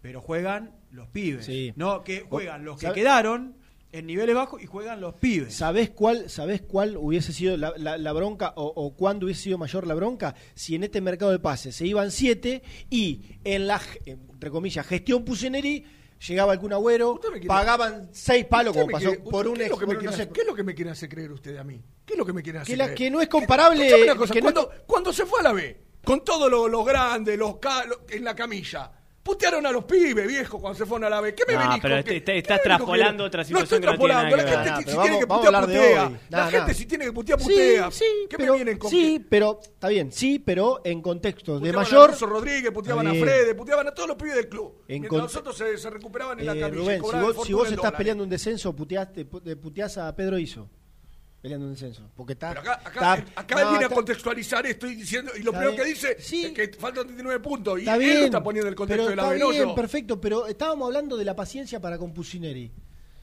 Pero juegan los pibes, sí. ¿no? Que juegan los que quedaron en niveles bajos y juegan los pibes. ¿Sabés cuál, sabés cuál hubiese sido la, bronca o, cuándo hubiese sido mayor la bronca? Si en este mercado de pases se iban siete y en la, entre comillas, gestión Puseneri llegaba algún agüero, pagaban seis palos como pasó por un ¿qué es, que quiere, ¿Qué es lo que me quiere hacer creer usted a mí? ¿Qué es lo que me quiere hacer creer? Que no es comparable. Que, cuando, cuando, se fue a la B, con todos los grandes, los en la camilla Putearon a los pibes, viejo, cuando se fueron a la vez. ¿Qué me venís pero que- estás traspolando otra situación no estoy traspolando. La gente, si tiene que putear, putea. La gente, si tiene que putear, putea. Sí, ¿Qué pero, me vienen con sí, pero está bien, sí, pero en contextos de Puteaban a mayor. Alonso Rodríguez, puteaban a Está bien. Frede, puteaban a todos los pibes del club. En Mientras con- nosotros se, recuperaban en la eh, Rubén, si vos, si vos estás peleando un descenso, puteaste, puteás a Pedro Iso peleando un censo. Porque está. Acá, eh, viene a contextualizar esto y diciendo. Y lo primero que dice es que faltan 39 puntos. Y él está poniendo el contexto de la Está bien, perfecto, pero estábamos hablando de la paciencia para con Pusineri.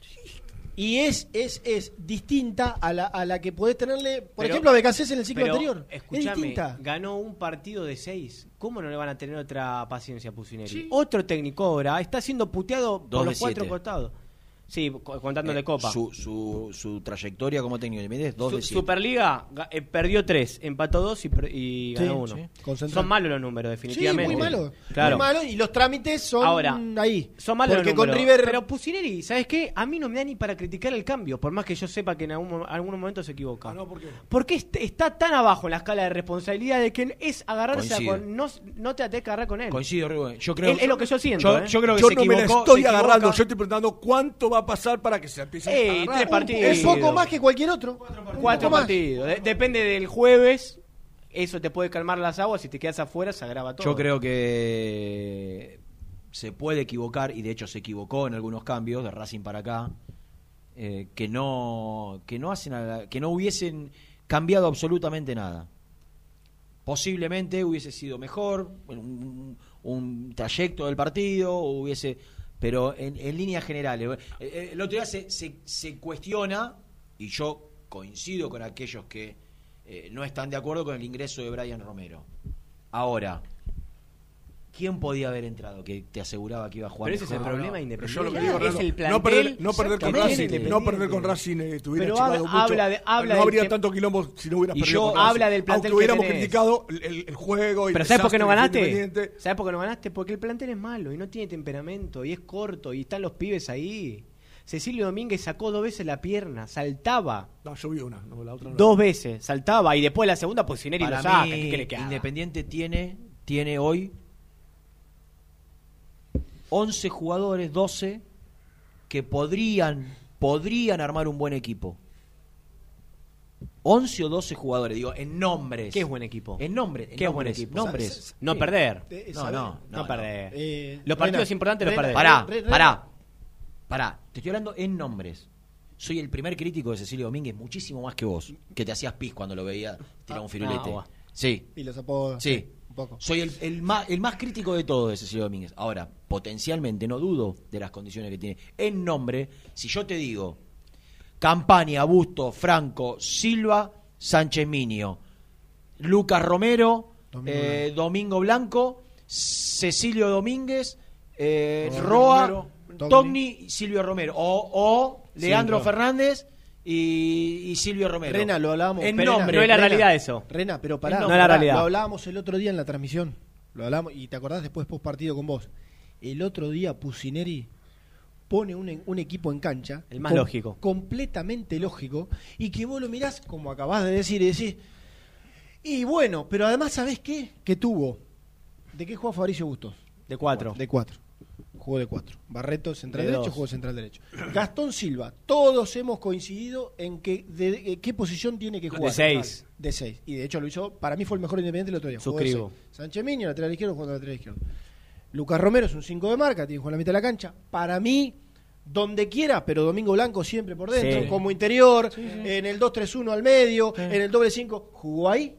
Sí. Y es, es, es distinta a la, a la que podés tenerle, por ejemplo, a Becasés en el ciclo anterior. Escuchame, ganó un partido de seis. ¿Cómo no le van a tener otra paciencia a Otro técnico ahora está siendo puteado por los cuatro costados. Sí, contando eh, de Copa. Su, su, su, trayectoria como técnico de dos su, de Superliga eh, perdió tres, empató dos y, ganó sí, uno. Son malos los números, definitivamente. Muy malos. Claro. Muy malos y los trámites son Ahora, ahí. Son malos porque los números. Con River... Pero Pusineri, ¿sabes qué? A mí no me da ni para criticar el cambio, por más que yo sepa que en algún, algún momento se equivoca. Ah, no, ¿por qué? Porque está tan abajo en la escala de responsabilidad de que es agarrarse No, no te ates que agarrar con él. Coincido, Rubén. Yo creo, es, es lo que yo siento. Yo, eh. yo creo que yo se no equivocó, me la estoy agarrando, yo estoy preguntando cuánto va a pasar para que se empiece a eh, tres partidos. Es poco más que cualquier otro. Cuatro partidos. Depende del jueves. Eso te puede calmar las aguas. Si te quedas afuera, se agrava todo. Yo creo que se puede equivocar, y de hecho se equivocó en algunos cambios de Racing para acá, eh, que, no, que, no hacen la, que no hubiesen cambiado absolutamente nada. Posiblemente hubiese sido mejor, un trayecto del partido, hubiese pero en, en líneas generales. eh, eh, El otro día se, se, cuestiona, y yo coincido con aquellos que eh, no están de acuerdo con el ingreso de Brian Romero. Ahora, ¿quién podía haber entrado que te aseguraba que iba a jugar? Pero ese es el problema Pero independiente. yo lo que digo, es el no plantel. perder, no perder con. Racing, no perder con Racing eh, te hubiera Pero habla- mucho. habla de- habla no habría tanto quilombo si no hubieras Y perdido yo con Racing. habla del plantel Aunque hubiéramos que criticado el, juego y Pero el ¿sabes por qué no ganaste? ¿Sabes por qué no ganaste? Porque el plantel es malo y no tiene temperamento y es corto y están los pibes ahí. Cecilio Domínguez sacó dos veces la pierna, saltaba. No, yo vi una, no, la otra no. Dos veces, saltaba y después la segunda pues Sineri lo saca. mí, ¿Qué? Independiente tiene, tiene hoy 11 jugadores, 12, que podrían, podrían armar un buen equipo. 11 o 12 jugadores, digo, en nombres. ¿Qué es buen equipo? En nombres. en ¿Qué es buen nombres, equipo? Nombres. No perder. Eh, No, no, no, No perder. Eh, Los partidos Rena, importantes los perdés. Pará, pará. Pará, te estoy hablando en nombres. Soy el primer crítico de Cecilio Domínguez, muchísimo más que vos, que te hacías pis cuando lo veía tirar un firulete. Ah, sí, Y los apodos. sí. Un poco. Soy el, el más, el más crítico de todo de Cecilio Domínguez. Ahora, potencialmente, no dudo de las condiciones que tiene. En nombre, si yo te digo Campaña, Busto, Franco, Silva, Sánchez Minio, Lucas Romero, Domingo eh, Domingo Blanco, Cecilio Domínguez, eh, Romero, Roa, Togni. Togni y Silvio Romero. O, o Leandro Sí, Fernández y, y Silvio Romero. Rena, lo hablábamos. En Rena, nombre. no es la Rena, realidad eso. Rena, pero pará. No es la realidad. Lo hablábamos el otro día en la transmisión. Lo hablamos y te acordás después post partido con vos. El otro día Pusineri pone un, un equipo en cancha. El más lógico. Completamente lógico. Y que vos lo mirás, como acabás de decir, y decís. Y bueno, pero además, ¿sabés qué? Que tuvo. ¿De qué jugó Fabricio Bustos? De cuatro. De cuatro. Jugó de cuatro. Barreto, central De derecho, jugó central derecho. Gastón Silva. Todos hemos coincidido en que de, de- qué posición tiene que jugar. seis. De seis. Y de hecho lo hizo, para mí fue el mejor independiente el otro día. Jugó de Suscribo. seis. Sánchez Miño, lateral izquierdo, jugó de lateral izquierdo. Lucas Romero es un 5 de marca, tiene que jugar en la mitad de la cancha. Para mí, donde quiera, pero Domingo Blanco siempre por dentro, Sí. como interior, en el 2-3-1 al medio, en el doble 5, jugó ahí.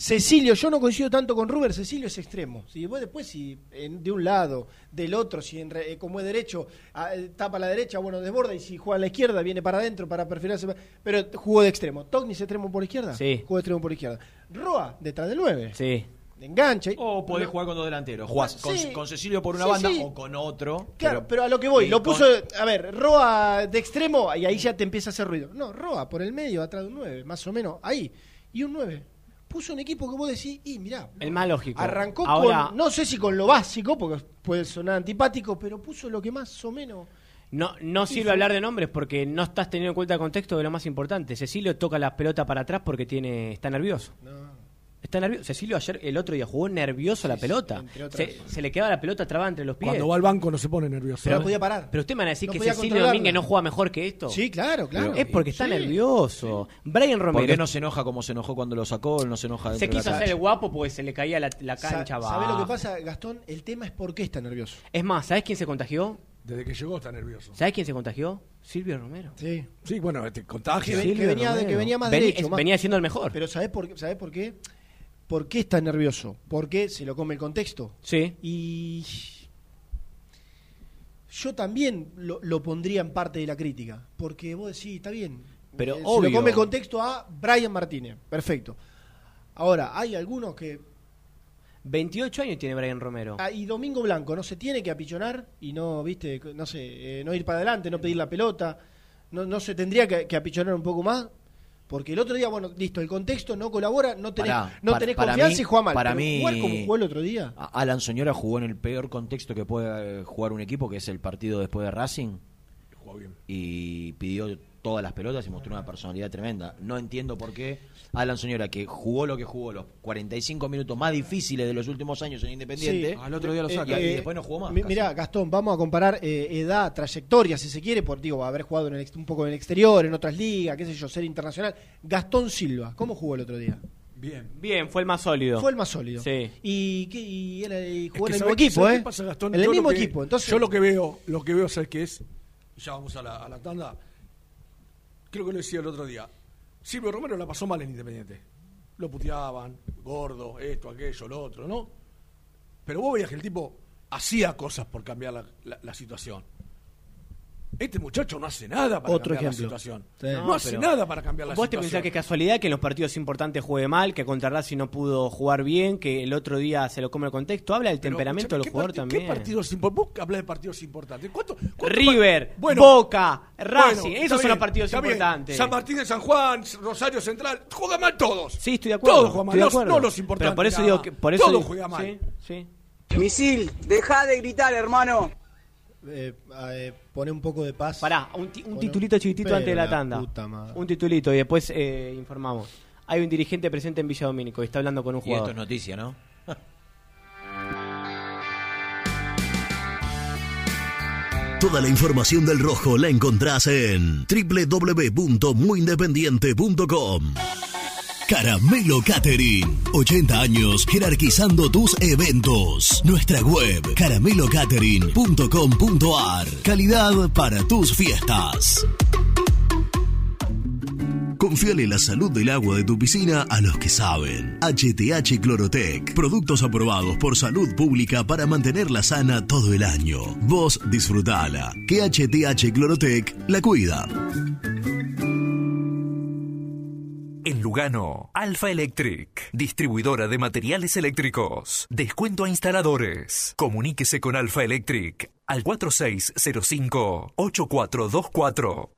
Cecilio, yo no coincido tanto con Ruber, Cecilio es extremo. Si vos después, si en- de un lado, del otro, si en re- eh, como es derecho, ah, eh, tapa a la derecha, bueno, desborda, y si juega a la izquierda, viene para adentro para perfilarse. Pero jugó de extremo. Togni es extremo por izquierda. Sí. Jugó de extremo por izquierda. Roa, detrás del 9. Sí. De enganche. O podés jugar con dos delanteros. Jugás con, Sí. con Cecilio por una Sí, banda sí. o con otro. Claro, pero, a lo que voy, lo con- puso, a ver, Roa de extremo y ahí ya te empieza a hacer ruido. No, Roa por el medio, atrás de un 9, más o menos, ahí. Y un 9. Puso un equipo que vos decís, y mirá, El más lógico. arrancó Ahora, con, no sé si con lo básico, porque puede sonar antipático, pero puso lo que más o menos... No, no sirve hablar de nombres porque no estás teniendo en cuenta el contexto de lo más importante. Cecilio toca la pelota para atrás porque tiene está nervioso. Está nervioso. Cecilio ayer, el otro día, jugó nervioso la pelota. entre otras. Se, se le quedaba la pelota trabada entre los pies. Cuando va al banco no se pone nervioso. Pero ¿eh? podía parar. Pero usted me van a decir No que Cecilio. Domínguez no juega mejor que esto. Sí, claro, claro. Es porque está Sí. nervioso. Brian ¿Por Romero qué no se enoja como se enojó cuando lo sacó? No se enoja se de la quiso hacer cancha? el guapo porque se le caía la, la Sa- cancha ¿Sabés lo que pasa, Gastón? El tema es por qué está nervioso. Es más, ¿sabes quién se contagió? Desde que llegó está nervioso. ¿Sabes quién se contagió? Silvio Romero. Sí. Sí, bueno, te contagia. Que, ven- que venía, de- que venía más Vení- derecho. es- más- venía siendo el mejor. Pero ¿sabés por, qué- ¿sabés por qué? ¿Por qué está nervioso? Porque se lo come el contexto. Sí. Y yo también lo, lo pondría en parte de la crítica. Porque vos decís, está bien. Pero se obvio. lo come el contexto a Brian Martínez. Perfecto. Ahora, hay algunos que... 28 años tiene Brian Romero. Ah, y Domingo Blanco no se tiene que apichonar y no, viste, no sé, eh, no ir para adelante, no pedir la pelota. No, no se tendría que, que apichonar un poco más. Porque el otro día, bueno, listo, el contexto no colabora, no tenés, Pará, no para- tenés para confianza mí- y juega mal. para pero mí- jugar como jugó el otro día. A- Alan Soñora jugó en el peor contexto que puede eh, jugar un equipo, que es el partido después de Racing. Jugó bien. Y pidió todas las pelotas y mostró una personalidad tremenda. No entiendo por qué Alan Soñora, que jugó lo que jugó, los 45 minutos más difíciles de los últimos años en Independiente, Sí. al otro día lo Eh, saca. eh, y después no jugó más. mi- casi. Mirá, Gastón, vamos a comparar eh, edad, trayectoria, si se quiere, por digo, haber jugado en el un poco en el exterior, en otras ligas, qué sé yo, ser internacional. Gastón Silva, ¿cómo jugó el otro día? Bien. Bien, fue el más sólido. Fue el más sólido. Sí. Y, qué- y era- y Es jugó que en el ¿sabés- mismo equipo, ¿sabés ¿eh? qué pasa, Gastón? En el Yo mismo que- equipo. Entonces, Yo lo que veo, lo que veo, ¿sabes qué es? Ya vamos a la, a la tanda. Creo que lo decía el otro día. Silvio Romero la pasó mal en Independiente. Lo puteaban, gordo, esto, aquello, lo otro, ¿no? Pero vos veías que el tipo hacía cosas por cambiar la, situación. Este muchacho no hace nada para Otro cambiar ejemplo. la situación. Sí. No, No, hace nada para cambiar la ¿Vos te situación. pensás que es casualidad que en los partidos importantes juegue mal, que contra Racing no pudo jugar bien, que el otro día se lo come el contexto? Habla del Pero, temperamento del ¿qué jugador también. ¿Qué partidos importantes? Vos hablas de partidos importantes. ¿Cuánto, cuánto River, Bueno, Boca, Racing, bueno, esos son los partidos bien. importantes. San Martín de San Juan, Rosario Central, juegan mal todos. Sí, estoy de acuerdo. Todos juegan mal, no- los importantes. Pero por eso nada digo que por eso Todos digo- juegan mal. Sí, sí. Misil, deja de gritar, hermano. Eh, eh, pone un poco de paz. Pará, un, ti- un Pone- titulito chiquitito antes de la tanda. puta madre. Un titulito y después eh, informamos. Hay un dirigente presente en Villa Domínico y está hablando con un Y jugador. esto es noticia, ¿no? Toda la información del rojo la encontrás en www.muyindependiente.com. Caramelo Catering. 80 años jerarquizando tus eventos. Nuestra web caramelocatering.com.ar. Calidad para tus fiestas. Confíale la salud del agua de tu piscina a los que saben. HTH Clorotec. Productos aprobados por salud pública para mantenerla sana todo el año. Vos disfrutala. Que HTH Clorotec la cuida. En Lugano, Alfa Electric, distribuidora de materiales eléctricos. Descuento a instaladores. Comuníquese con Alfa Electric al 4605-8424.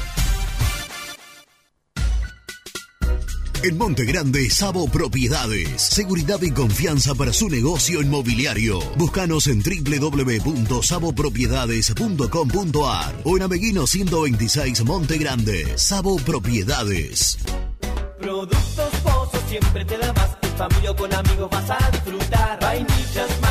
En Monte Grande, Sabo Propiedades. Seguridad y confianza para su negocio inmobiliario. Búscanos en www.sabopropiedades.com.ar o en Ameguino 126 Monte Grande. Sabo Propiedades. Productos Pozo siempre te da más. En familia con amigos vas a disfrutar. Vainillas, magdalenas,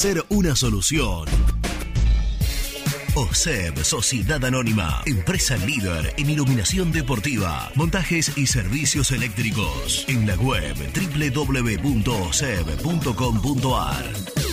ser una solución. OSEB, Sociedad Anónima, empresa líder en iluminación deportiva, montajes y servicios eléctricos. En la web www.oseb.com.ar.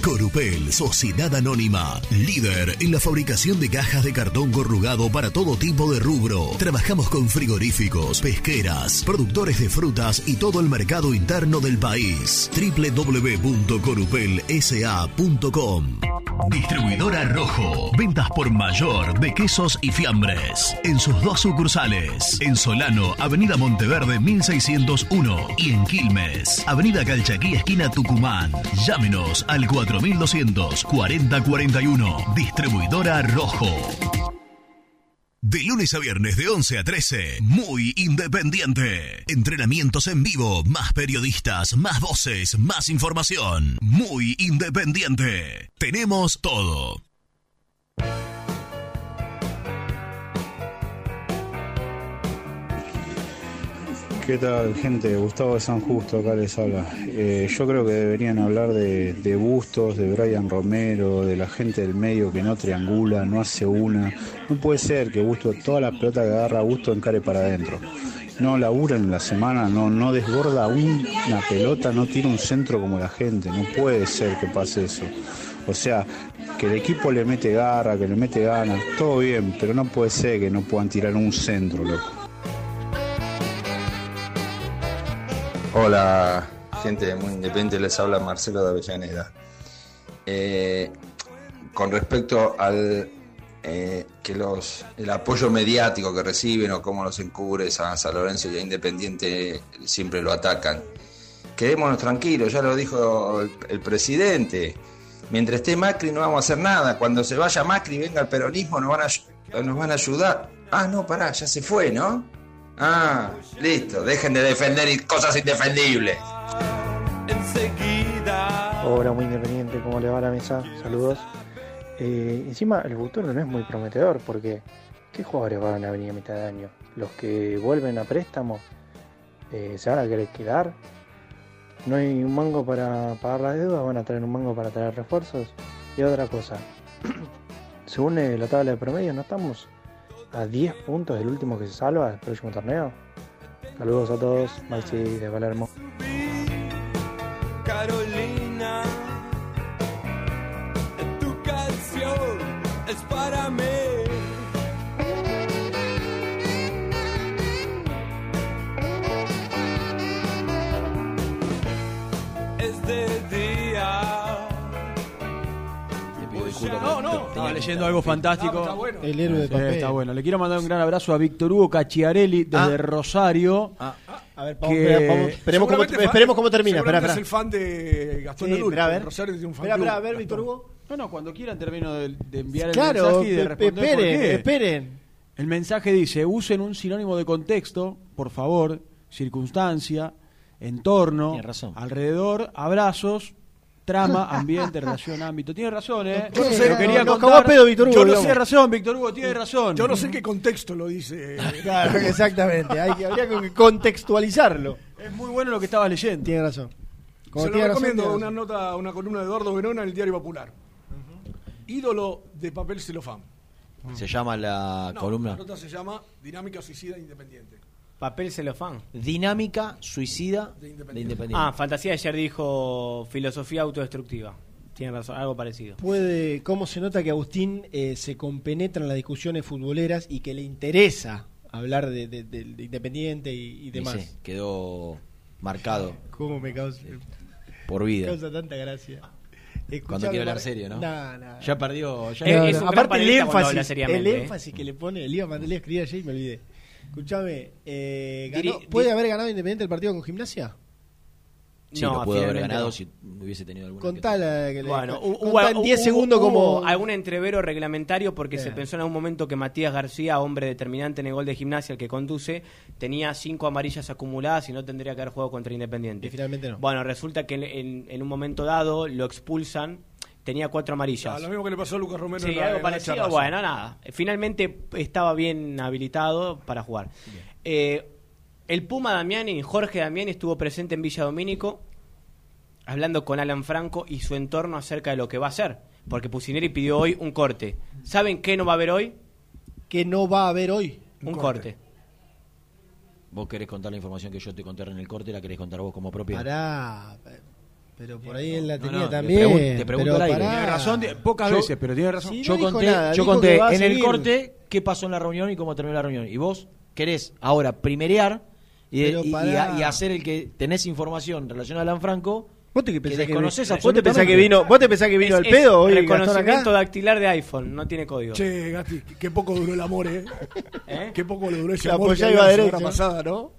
Corupel, Sociedad Anónima, líder en la fabricación de cajas de cartón corrugado para todo tipo de rubro. Trabajamos con frigoríficos, pesqueras, productores de frutas y todo el mercado interno del país. www.corupelsa.com Distribuidora Rojo. Ventas por mayor de quesos y fiambres. En sus dos sucursales. En Solano, Avenida Monteverde 1601. Y en Quilmes, Avenida Calchaquí, esquina Tucumán. Llámenos al 4200 4041. Distribuidora Rojo. De lunes a viernes de 11 a 13, muy independiente. Entrenamientos en vivo, más periodistas, más voces, más información. Muy independiente. Tenemos todo. ¿Qué tal, gente? Gustavo de San Justo, acá les habla. Eh, yo creo que deberían hablar de, Bustos, de Brian Romero, de la gente del medio que no triangula, no hace una. No puede ser que Bustos, toda la pelota que agarra Bustos encare para adentro. No labura en la semana, no, no desborda un- una pelota, no tira un centro como la gente. No puede ser que pase eso. O sea, que el equipo le mete garra, que le mete ganas, todo bien, pero no puede ser que no puedan tirar un centro, loco. Hola, gente muy independiente, les habla Marcelo de Avellaneda. Eh, con respecto al eh, que los el apoyo mediático que reciben o cómo los encubres a San Lorenzo y a Independiente siempre lo atacan. Quedémonos tranquilos, ya lo dijo el, presidente. Mientras esté Macri no vamos a hacer nada. Cuando se vaya Macri venga el peronismo nos van a, nos van a ayudar. Ah, no, pará, ya se fue, ¿no? Ah, listo, dejen de defender cosas indefendibles. Hola, muy independiente, ¿cómo le va a la mesa? Saludos. Eh, encima, el futuro no es muy prometedor porque ¿qué jugadores van a venir a mitad de año? ¿Los que vuelven a préstamo eh, se van a querer quedar? ¿No hay un mango para pagar la deuda? ¿Van a traer un mango para traer refuerzos? Y otra cosa, según eh, la tabla de promedio, ¿no estamos a 10 puntos del último que se salva del próximo torneo? Saludos a todos, Maxi de Palermo. Carolina, tu canción es para mí. No, no. Estaba leyendo algo fantástico. Ah, está bueno. El héroe de Sí, papel. Está bueno. Le quiero mandar un gran abrazo a Víctor Hugo Cachiarelli desde Ah. Rosario. A ver, vamos, que- espera, vamos, esperemos, cómo, esperemos cómo termina. Espera, seguramente espera. es el fan de Gastón Sí, de Lourdes, espera, a ver. Rosario tiene un fan Espera, a ver. Víctor Hugo. No, no, cuando quieran termino de, de enviar el Claro, mensaje y de responder por esperen, qué. esperen. El mensaje dice, usen un sinónimo de contexto, por favor, circunstancia, entorno, razón. alrededor, abrazos, trama, ambiente, relación, ámbito. Tiene razón, ¿eh? Yo no sé, Lo quería nos contar. pedo, Víctor Hugo, Yo no tiene razón, Víctor Hugo, tiene razón. Yo no sé en qué contexto lo dice. Claro, exactamente. Hay que, habría que contextualizarlo. Es muy bueno lo que estabas leyendo. Tiene razón. Como Se lo razón, recomiendo tiene una razón. nota, una columna de Eduardo Verona en el Diario Popular. Ídolo de papel celofán. Se llama la No, columna La nota se llama Dinámica Suicida Independiente. Papel celofán. Dinámica Suicida de Independiente. Ah, Fantasía ayer dijo filosofía autodestructiva. Tiene razón, algo parecido. Puede, cómo se nota que Agustín eh, se compenetra en las discusiones futboleras y que le interesa hablar de, de- de- de Independiente y, demás. sí, quedó marcado ¿Cómo me causa, por vida. causa tanta gracia? Cuando quiere hablar serio, ¿no? No, no. Ya perdió. Ya No, Es- no, Aparte el énfasis, el ¿eh? énfasis que le pone, le iba a mandar, le escribir ayer y me olvidé. Escuchame, eh, ganó- Diri- ¿puede di- haber ganado Independiente el partido con Gimnasia? Sí, No, lo pudo haber finalmente ganado no. si hubiese tenido alguna. Contala que le- Bueno, con- hu- contá en 10 hubo- segundos hubo como... algún entrevero reglamentario porque se Bien. pensó en algún momento que Matías García, hombre determinante en el gol de gimnasia, el que conduce, tenía cinco amarillas acumuladas y no tendría que haber jugado contra Independiente. Y finalmente no. Bueno, resulta que en, en- en un momento dado lo expulsan, tenía cuatro amarillas. Ah, lo mismo que le pasó a Lucas Romero Sí, en la- algo en parecido. Bueno, nada. Finalmente estaba bien habilitado para jugar. Eh, el Puma Damiani, Jorge Damiani, estuvo presente en Villa Domínico hablando con Alan Franco y su entorno acerca de lo que va a hacer. Porque Pusineri pidió hoy un corte. ¿Saben qué no va a haber hoy? Que no va a haber hoy. Un, corte. Vos querés contar la información que yo te conté en el corte, la querés contar vos como propia. Pará. Pero por ahí él la tenía no, te también. pregun- te pregunto pero al aire. Tiene razón, pocas Yo- veces, pero tiene razón. Sí, yo no conté, nada, yo conté que a en el corte qué pasó en la reunión y cómo terminó la reunión. Y vos querés ahora primerear y, Pero y- y- pará. y hacer el que tenés información relacionada a Alan Franco. ¿Vos te pensás que, desconocés vos te pensás que vino, vos te pensás que vino Es- al pedo hoy reconocimiento dactilar de iPhone, no tiene código. Che, Gasti, qué poco duró el amor, ¿eh? ¿Eh? Qué poco le duró ese La amor que había iba semana pasada, ¿no?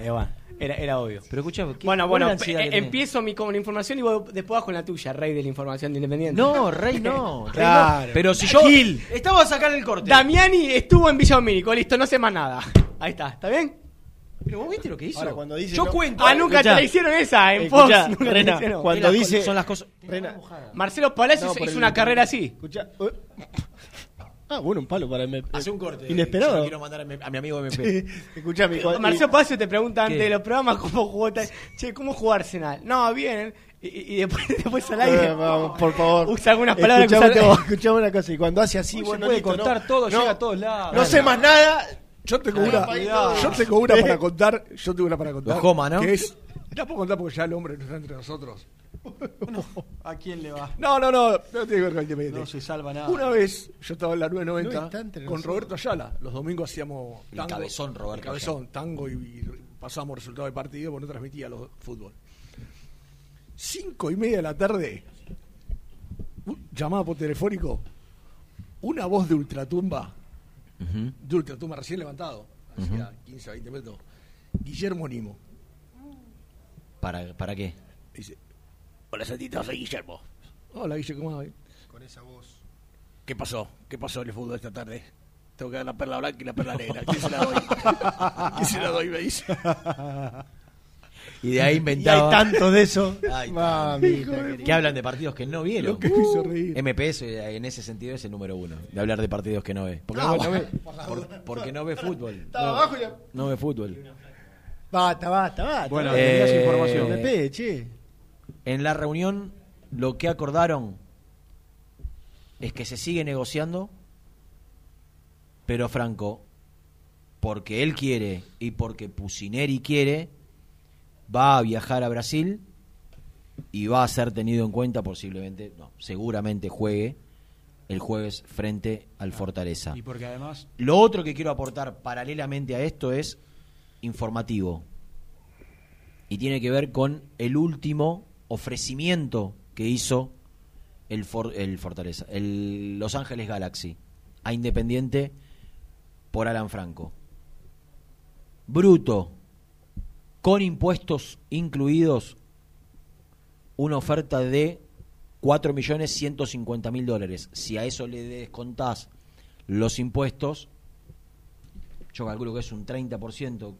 Eh, bueno, era, era obvio. Pero escuchá, ¿qué- Bueno, bueno, eh, empiezo mi con la información y vos después vas con la tuya, rey de la información de Independiente. No, Rey no. Rey Claro. no. Pero si yo. Gil. Estaba a sacar el corte. Damiani estuvo en Villa Domínico, listo, no sé más nada. Ahí está, ¿está bien? Pero vos viste lo que hizo. Ahora, cuando dice yo no- cuento. Ah, nunca Escuchá. te la hicieron esa en Escuchá, Fox. te Rena, la cuando dice- son las cosas. Rena, Marcelo Palacios No, hizo una carrera así. escuchá. Ah, bueno, un palo para el Hace un corte. Yo Inesperado. lo quiero mandar a mi, a mi amigo MP. Escuchame, cuando- Marcelo Palacios te pregunta antes ¿Qué? de los programas cómo jugó tal- Che, ¿cómo jugó Arsenal? No, bien. Y, y- después, después al aire. Eh, vamos, por favor. Usa algunas palabras que vos. escuchame una cosa, y cuando hace así, se bueno, puede listo, contar no, todo, no, llega a todos lados. No sé más nada. Yo tengo una, yo tengo una para contar, yo tengo una para contar. Los Joma, ¿no? Que es, la puedo contar porque ya el hombre no está entre nosotros. ¿A quién le va? No, no, no, no tiene que ver con Independiente. No se salva nada. Una vez, yo estaba en la No 990 está entre con nosotros. Roberto Ayala. Los domingos hacíamos El tango. cabezón, Roberto El cabezón, tango y, y pasábamos resultados de partido porque no transmitía los fútbol. Cinco y media de la tarde, llamada por telefónico, una voz de ultratumba, de ultratumba recién levantado, hacía 15 20 metros, Guillermo Nimo. ¿Para, ¿Para qué? Dice, hola Santito, soy Guillermo. Hola Guillermo, ¿cómo va? Con esa voz. ¿Qué pasó? ¿Qué pasó en el fútbol esta tarde? Tengo que dar la perla blanca y la perla negra. ¿Quién se la doy? ¿Quién se la doy? Me dice. Y de ahí Y hay inventaba. tantos de eso. Ay, Mamita que hablan de partidos que no vieron. Lo que me hizo reír. MPS eh, en ese sentido es el número uno, de hablar de partidos que no ve. Porque, Ah, no, no ve, por porque no ve fútbol. Estaba No, abajo y la- no ve fútbol. Basta, basta, basta. Bueno, Eh, tenías información. Me pegue, che. En la reunión lo que acordaron es que se sigue negociando, pero Franco, porque él quiere y porque Pusineri quiere, va a viajar a Brasil y va a ser tenido en cuenta posiblemente, no, seguramente juegue el jueves frente al Fortaleza. Y porque además Lo otro que quiero aportar paralelamente a esto es informativo. Y tiene que ver con el último ofrecimiento que hizo el, For- el Fortaleza, el Los Ángeles Galaxy, a Independiente por Alan Franco. Bruto, con impuestos incluidos, una oferta de 4.150.000 dólares. Si a eso le descontás los impuestos, yo calculo que es un 30%.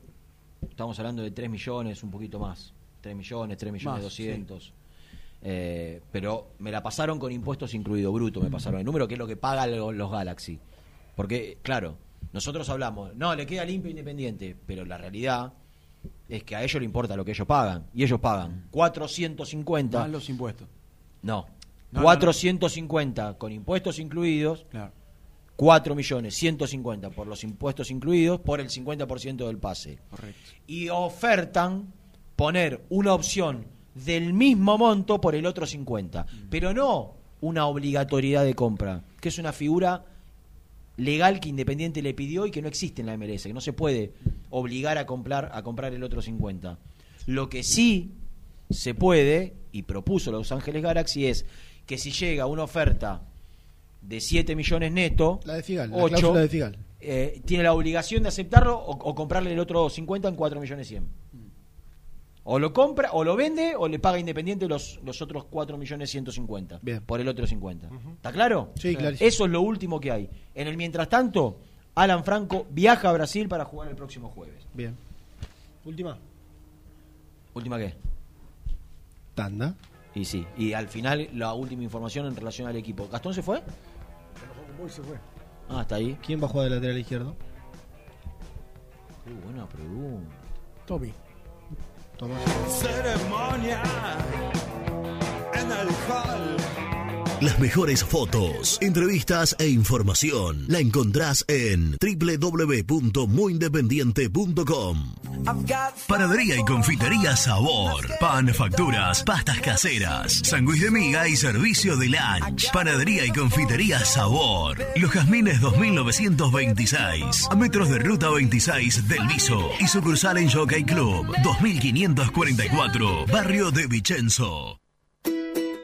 Estamos hablando de 3 millones, un poquito más. 3 millones, 3 millones Más, 200. Eh, pero me la pasaron con impuestos incluido, bruto me pasaron el número, que es lo que pagan lo- los Galaxy. Porque, claro, nosotros hablamos, no, le queda limpio e independiente, pero la realidad es que a ellos le importa lo que ellos pagan. Y ellos pagan 450. más los impuestos. No, No, no, 450 con impuestos incluidos. Claro. 4 millones 150 por los impuestos incluidos por el 50% del pase. Correcto. Y ofertan poner una opción del mismo monto por el otro 50, pero no una obligatoriedad de compra, que es una figura legal que Independiente le pidió y que no existe en la MLS, que no se puede obligar a comprar a comprar el otro 50. Lo que sí se puede y propuso Los Ángeles Galaxy es que si llega una oferta de 7 millones neto, La de Figal, la 8, cláusula de Figal. eh, tiene la obligación de aceptarlo o, o comprarle el otro 50 en 4 millones 100. O lo compra, o lo vende, o le paga Independiente los, los otros 4 millones 150. Bien. Por el otro 50. ¿Está claro? Sí, clarísimo. Eso es lo último que hay. En el mientras tanto, Alan Franco viaja a Brasil para jugar el próximo jueves. Bien. Última. ¿Última qué? Tanda. Y sí. Y al final, la última información en relación al equipo. ¿Gastón se fue? Se fue. Ah, está ahí. ¿Quién va a jugar de lateral izquierdo? Qué buena pregunta. Tommy. Tomás. Ceremonia en el hall. Las mejores fotos, entrevistas e información la encontrás en www.muyindependiente.com. Panadería y confitería Sabor. Pan, facturas, pastas caseras, sándwich de miga y servicio de lunch. Panadería y confitería Sabor. Los Jazmines 2926. A metros de ruta 26 del Viso. Y sucursal en Jockey Club 2544. Barrio de Vicenzo.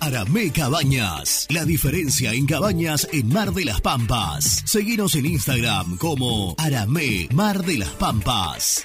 Aramé Cabañas. La diferencia en cabañas en Mar de las Pampas. Seguinos en Instagram como Aramé Mar de las Pampas.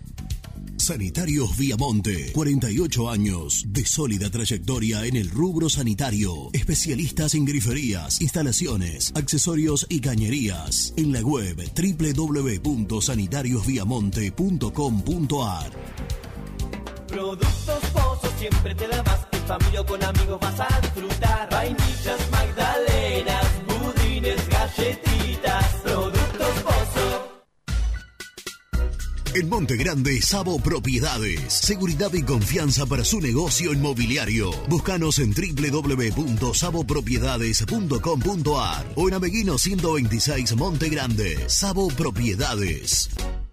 Sanitarios Viamonte, 48 años de sólida trayectoria en el rubro sanitario. Especialistas en griferías, instalaciones, accesorios y cañerías. En la web www.sanitariosviamonte.com.ar. Productos Pozos siempre te da más. En familia o con amigos vas a disfrutar. Vainillas, magdalenas, budines, galletitas. En Monte Grande, Sabo Propiedades. Seguridad y confianza para su negocio inmobiliario. Búscanos en www.sabopropiedades.com.ar o en Ameguino 126 Monte Grande. Sabo Propiedades.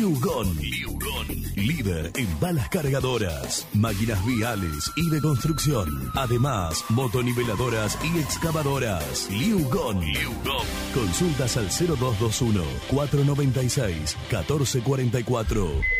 Liugon. Líder en balas cargadoras, máquinas viales y de construcción. Además, motoniveladoras y excavadoras. Liugon. Consultas al 0221 496 1444.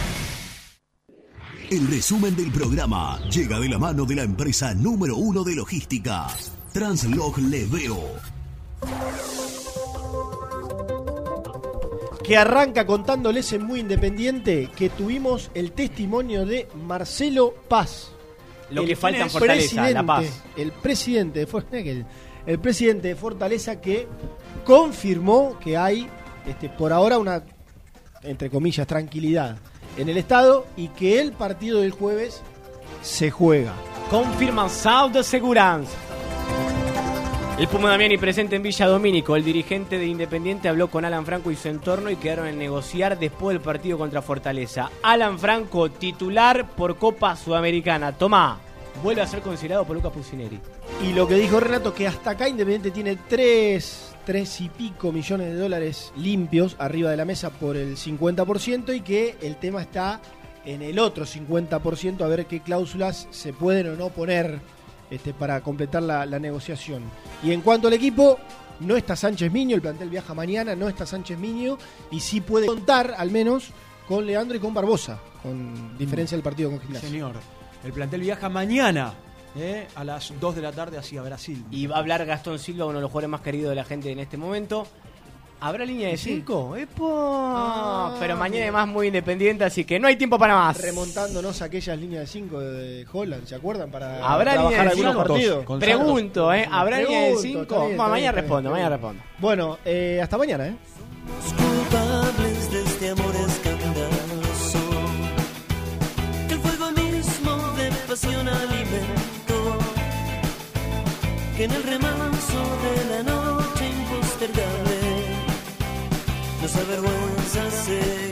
El resumen del programa llega de la mano de la empresa número uno de logística, Translog Leveo. que arranca contándoles en Muy Independiente que tuvimos el testimonio de Marcelo Paz. Lo El que falta en Fortaleza, La Paz. El presidente de Fortaleza, el presidente de Fortaleza que confirmó que hay este, por ahora una, entre comillas, tranquilidad en el Estado y que el partido del jueves se juega. Confirmación de seguridad. El Puma Damiani presente en Villa Domínico. El dirigente de Independiente habló con Alan Franco y su entorno y quedaron en negociar después del partido contra Fortaleza. Alan Franco, titular por Copa Sudamericana. Tomá, vuelve a ser considerado por Lucas Pusineri. Y lo que dijo Renato, que hasta acá Independiente tiene tres, tres y pico millones de dólares limpios arriba de la mesa por el 50% y que el tema está en el otro 50% a ver qué cláusulas se pueden o no poner este, para completar la, la negociación. Y en cuanto al equipo, no está Sánchez Miño, el plantel viaja mañana, no está Sánchez Miño y sí puede contar al menos con Leandro y con Barbosa, con diferencia del partido con Gimnasia. Señor, el plantel viaja mañana eh, a las 2 de la tarde hacia Brasil. Y va a hablar Gastón Silva, uno de los jugadores más queridos de la gente en este momento. ¿Habrá línea de 5? Pero mañana además muy independiente, así que no hay tiempo para más. Remontándonos a aquellas líneas de 5 de Holland, ¿se acuerdan? Para ¿Habrá línea de algunos cinco? partidos. Pregunto, ¿eh? ¿Habrá línea de Pregunto, 5? está bien, está mañana bien, respondo, mañana respondo. Bueno, eh, hasta mañana, ¿eh? culpables de este amor escandaloso que el fuego mismo de pasión alimentó en el remanso de la noche impostergable nos avergüenza seguir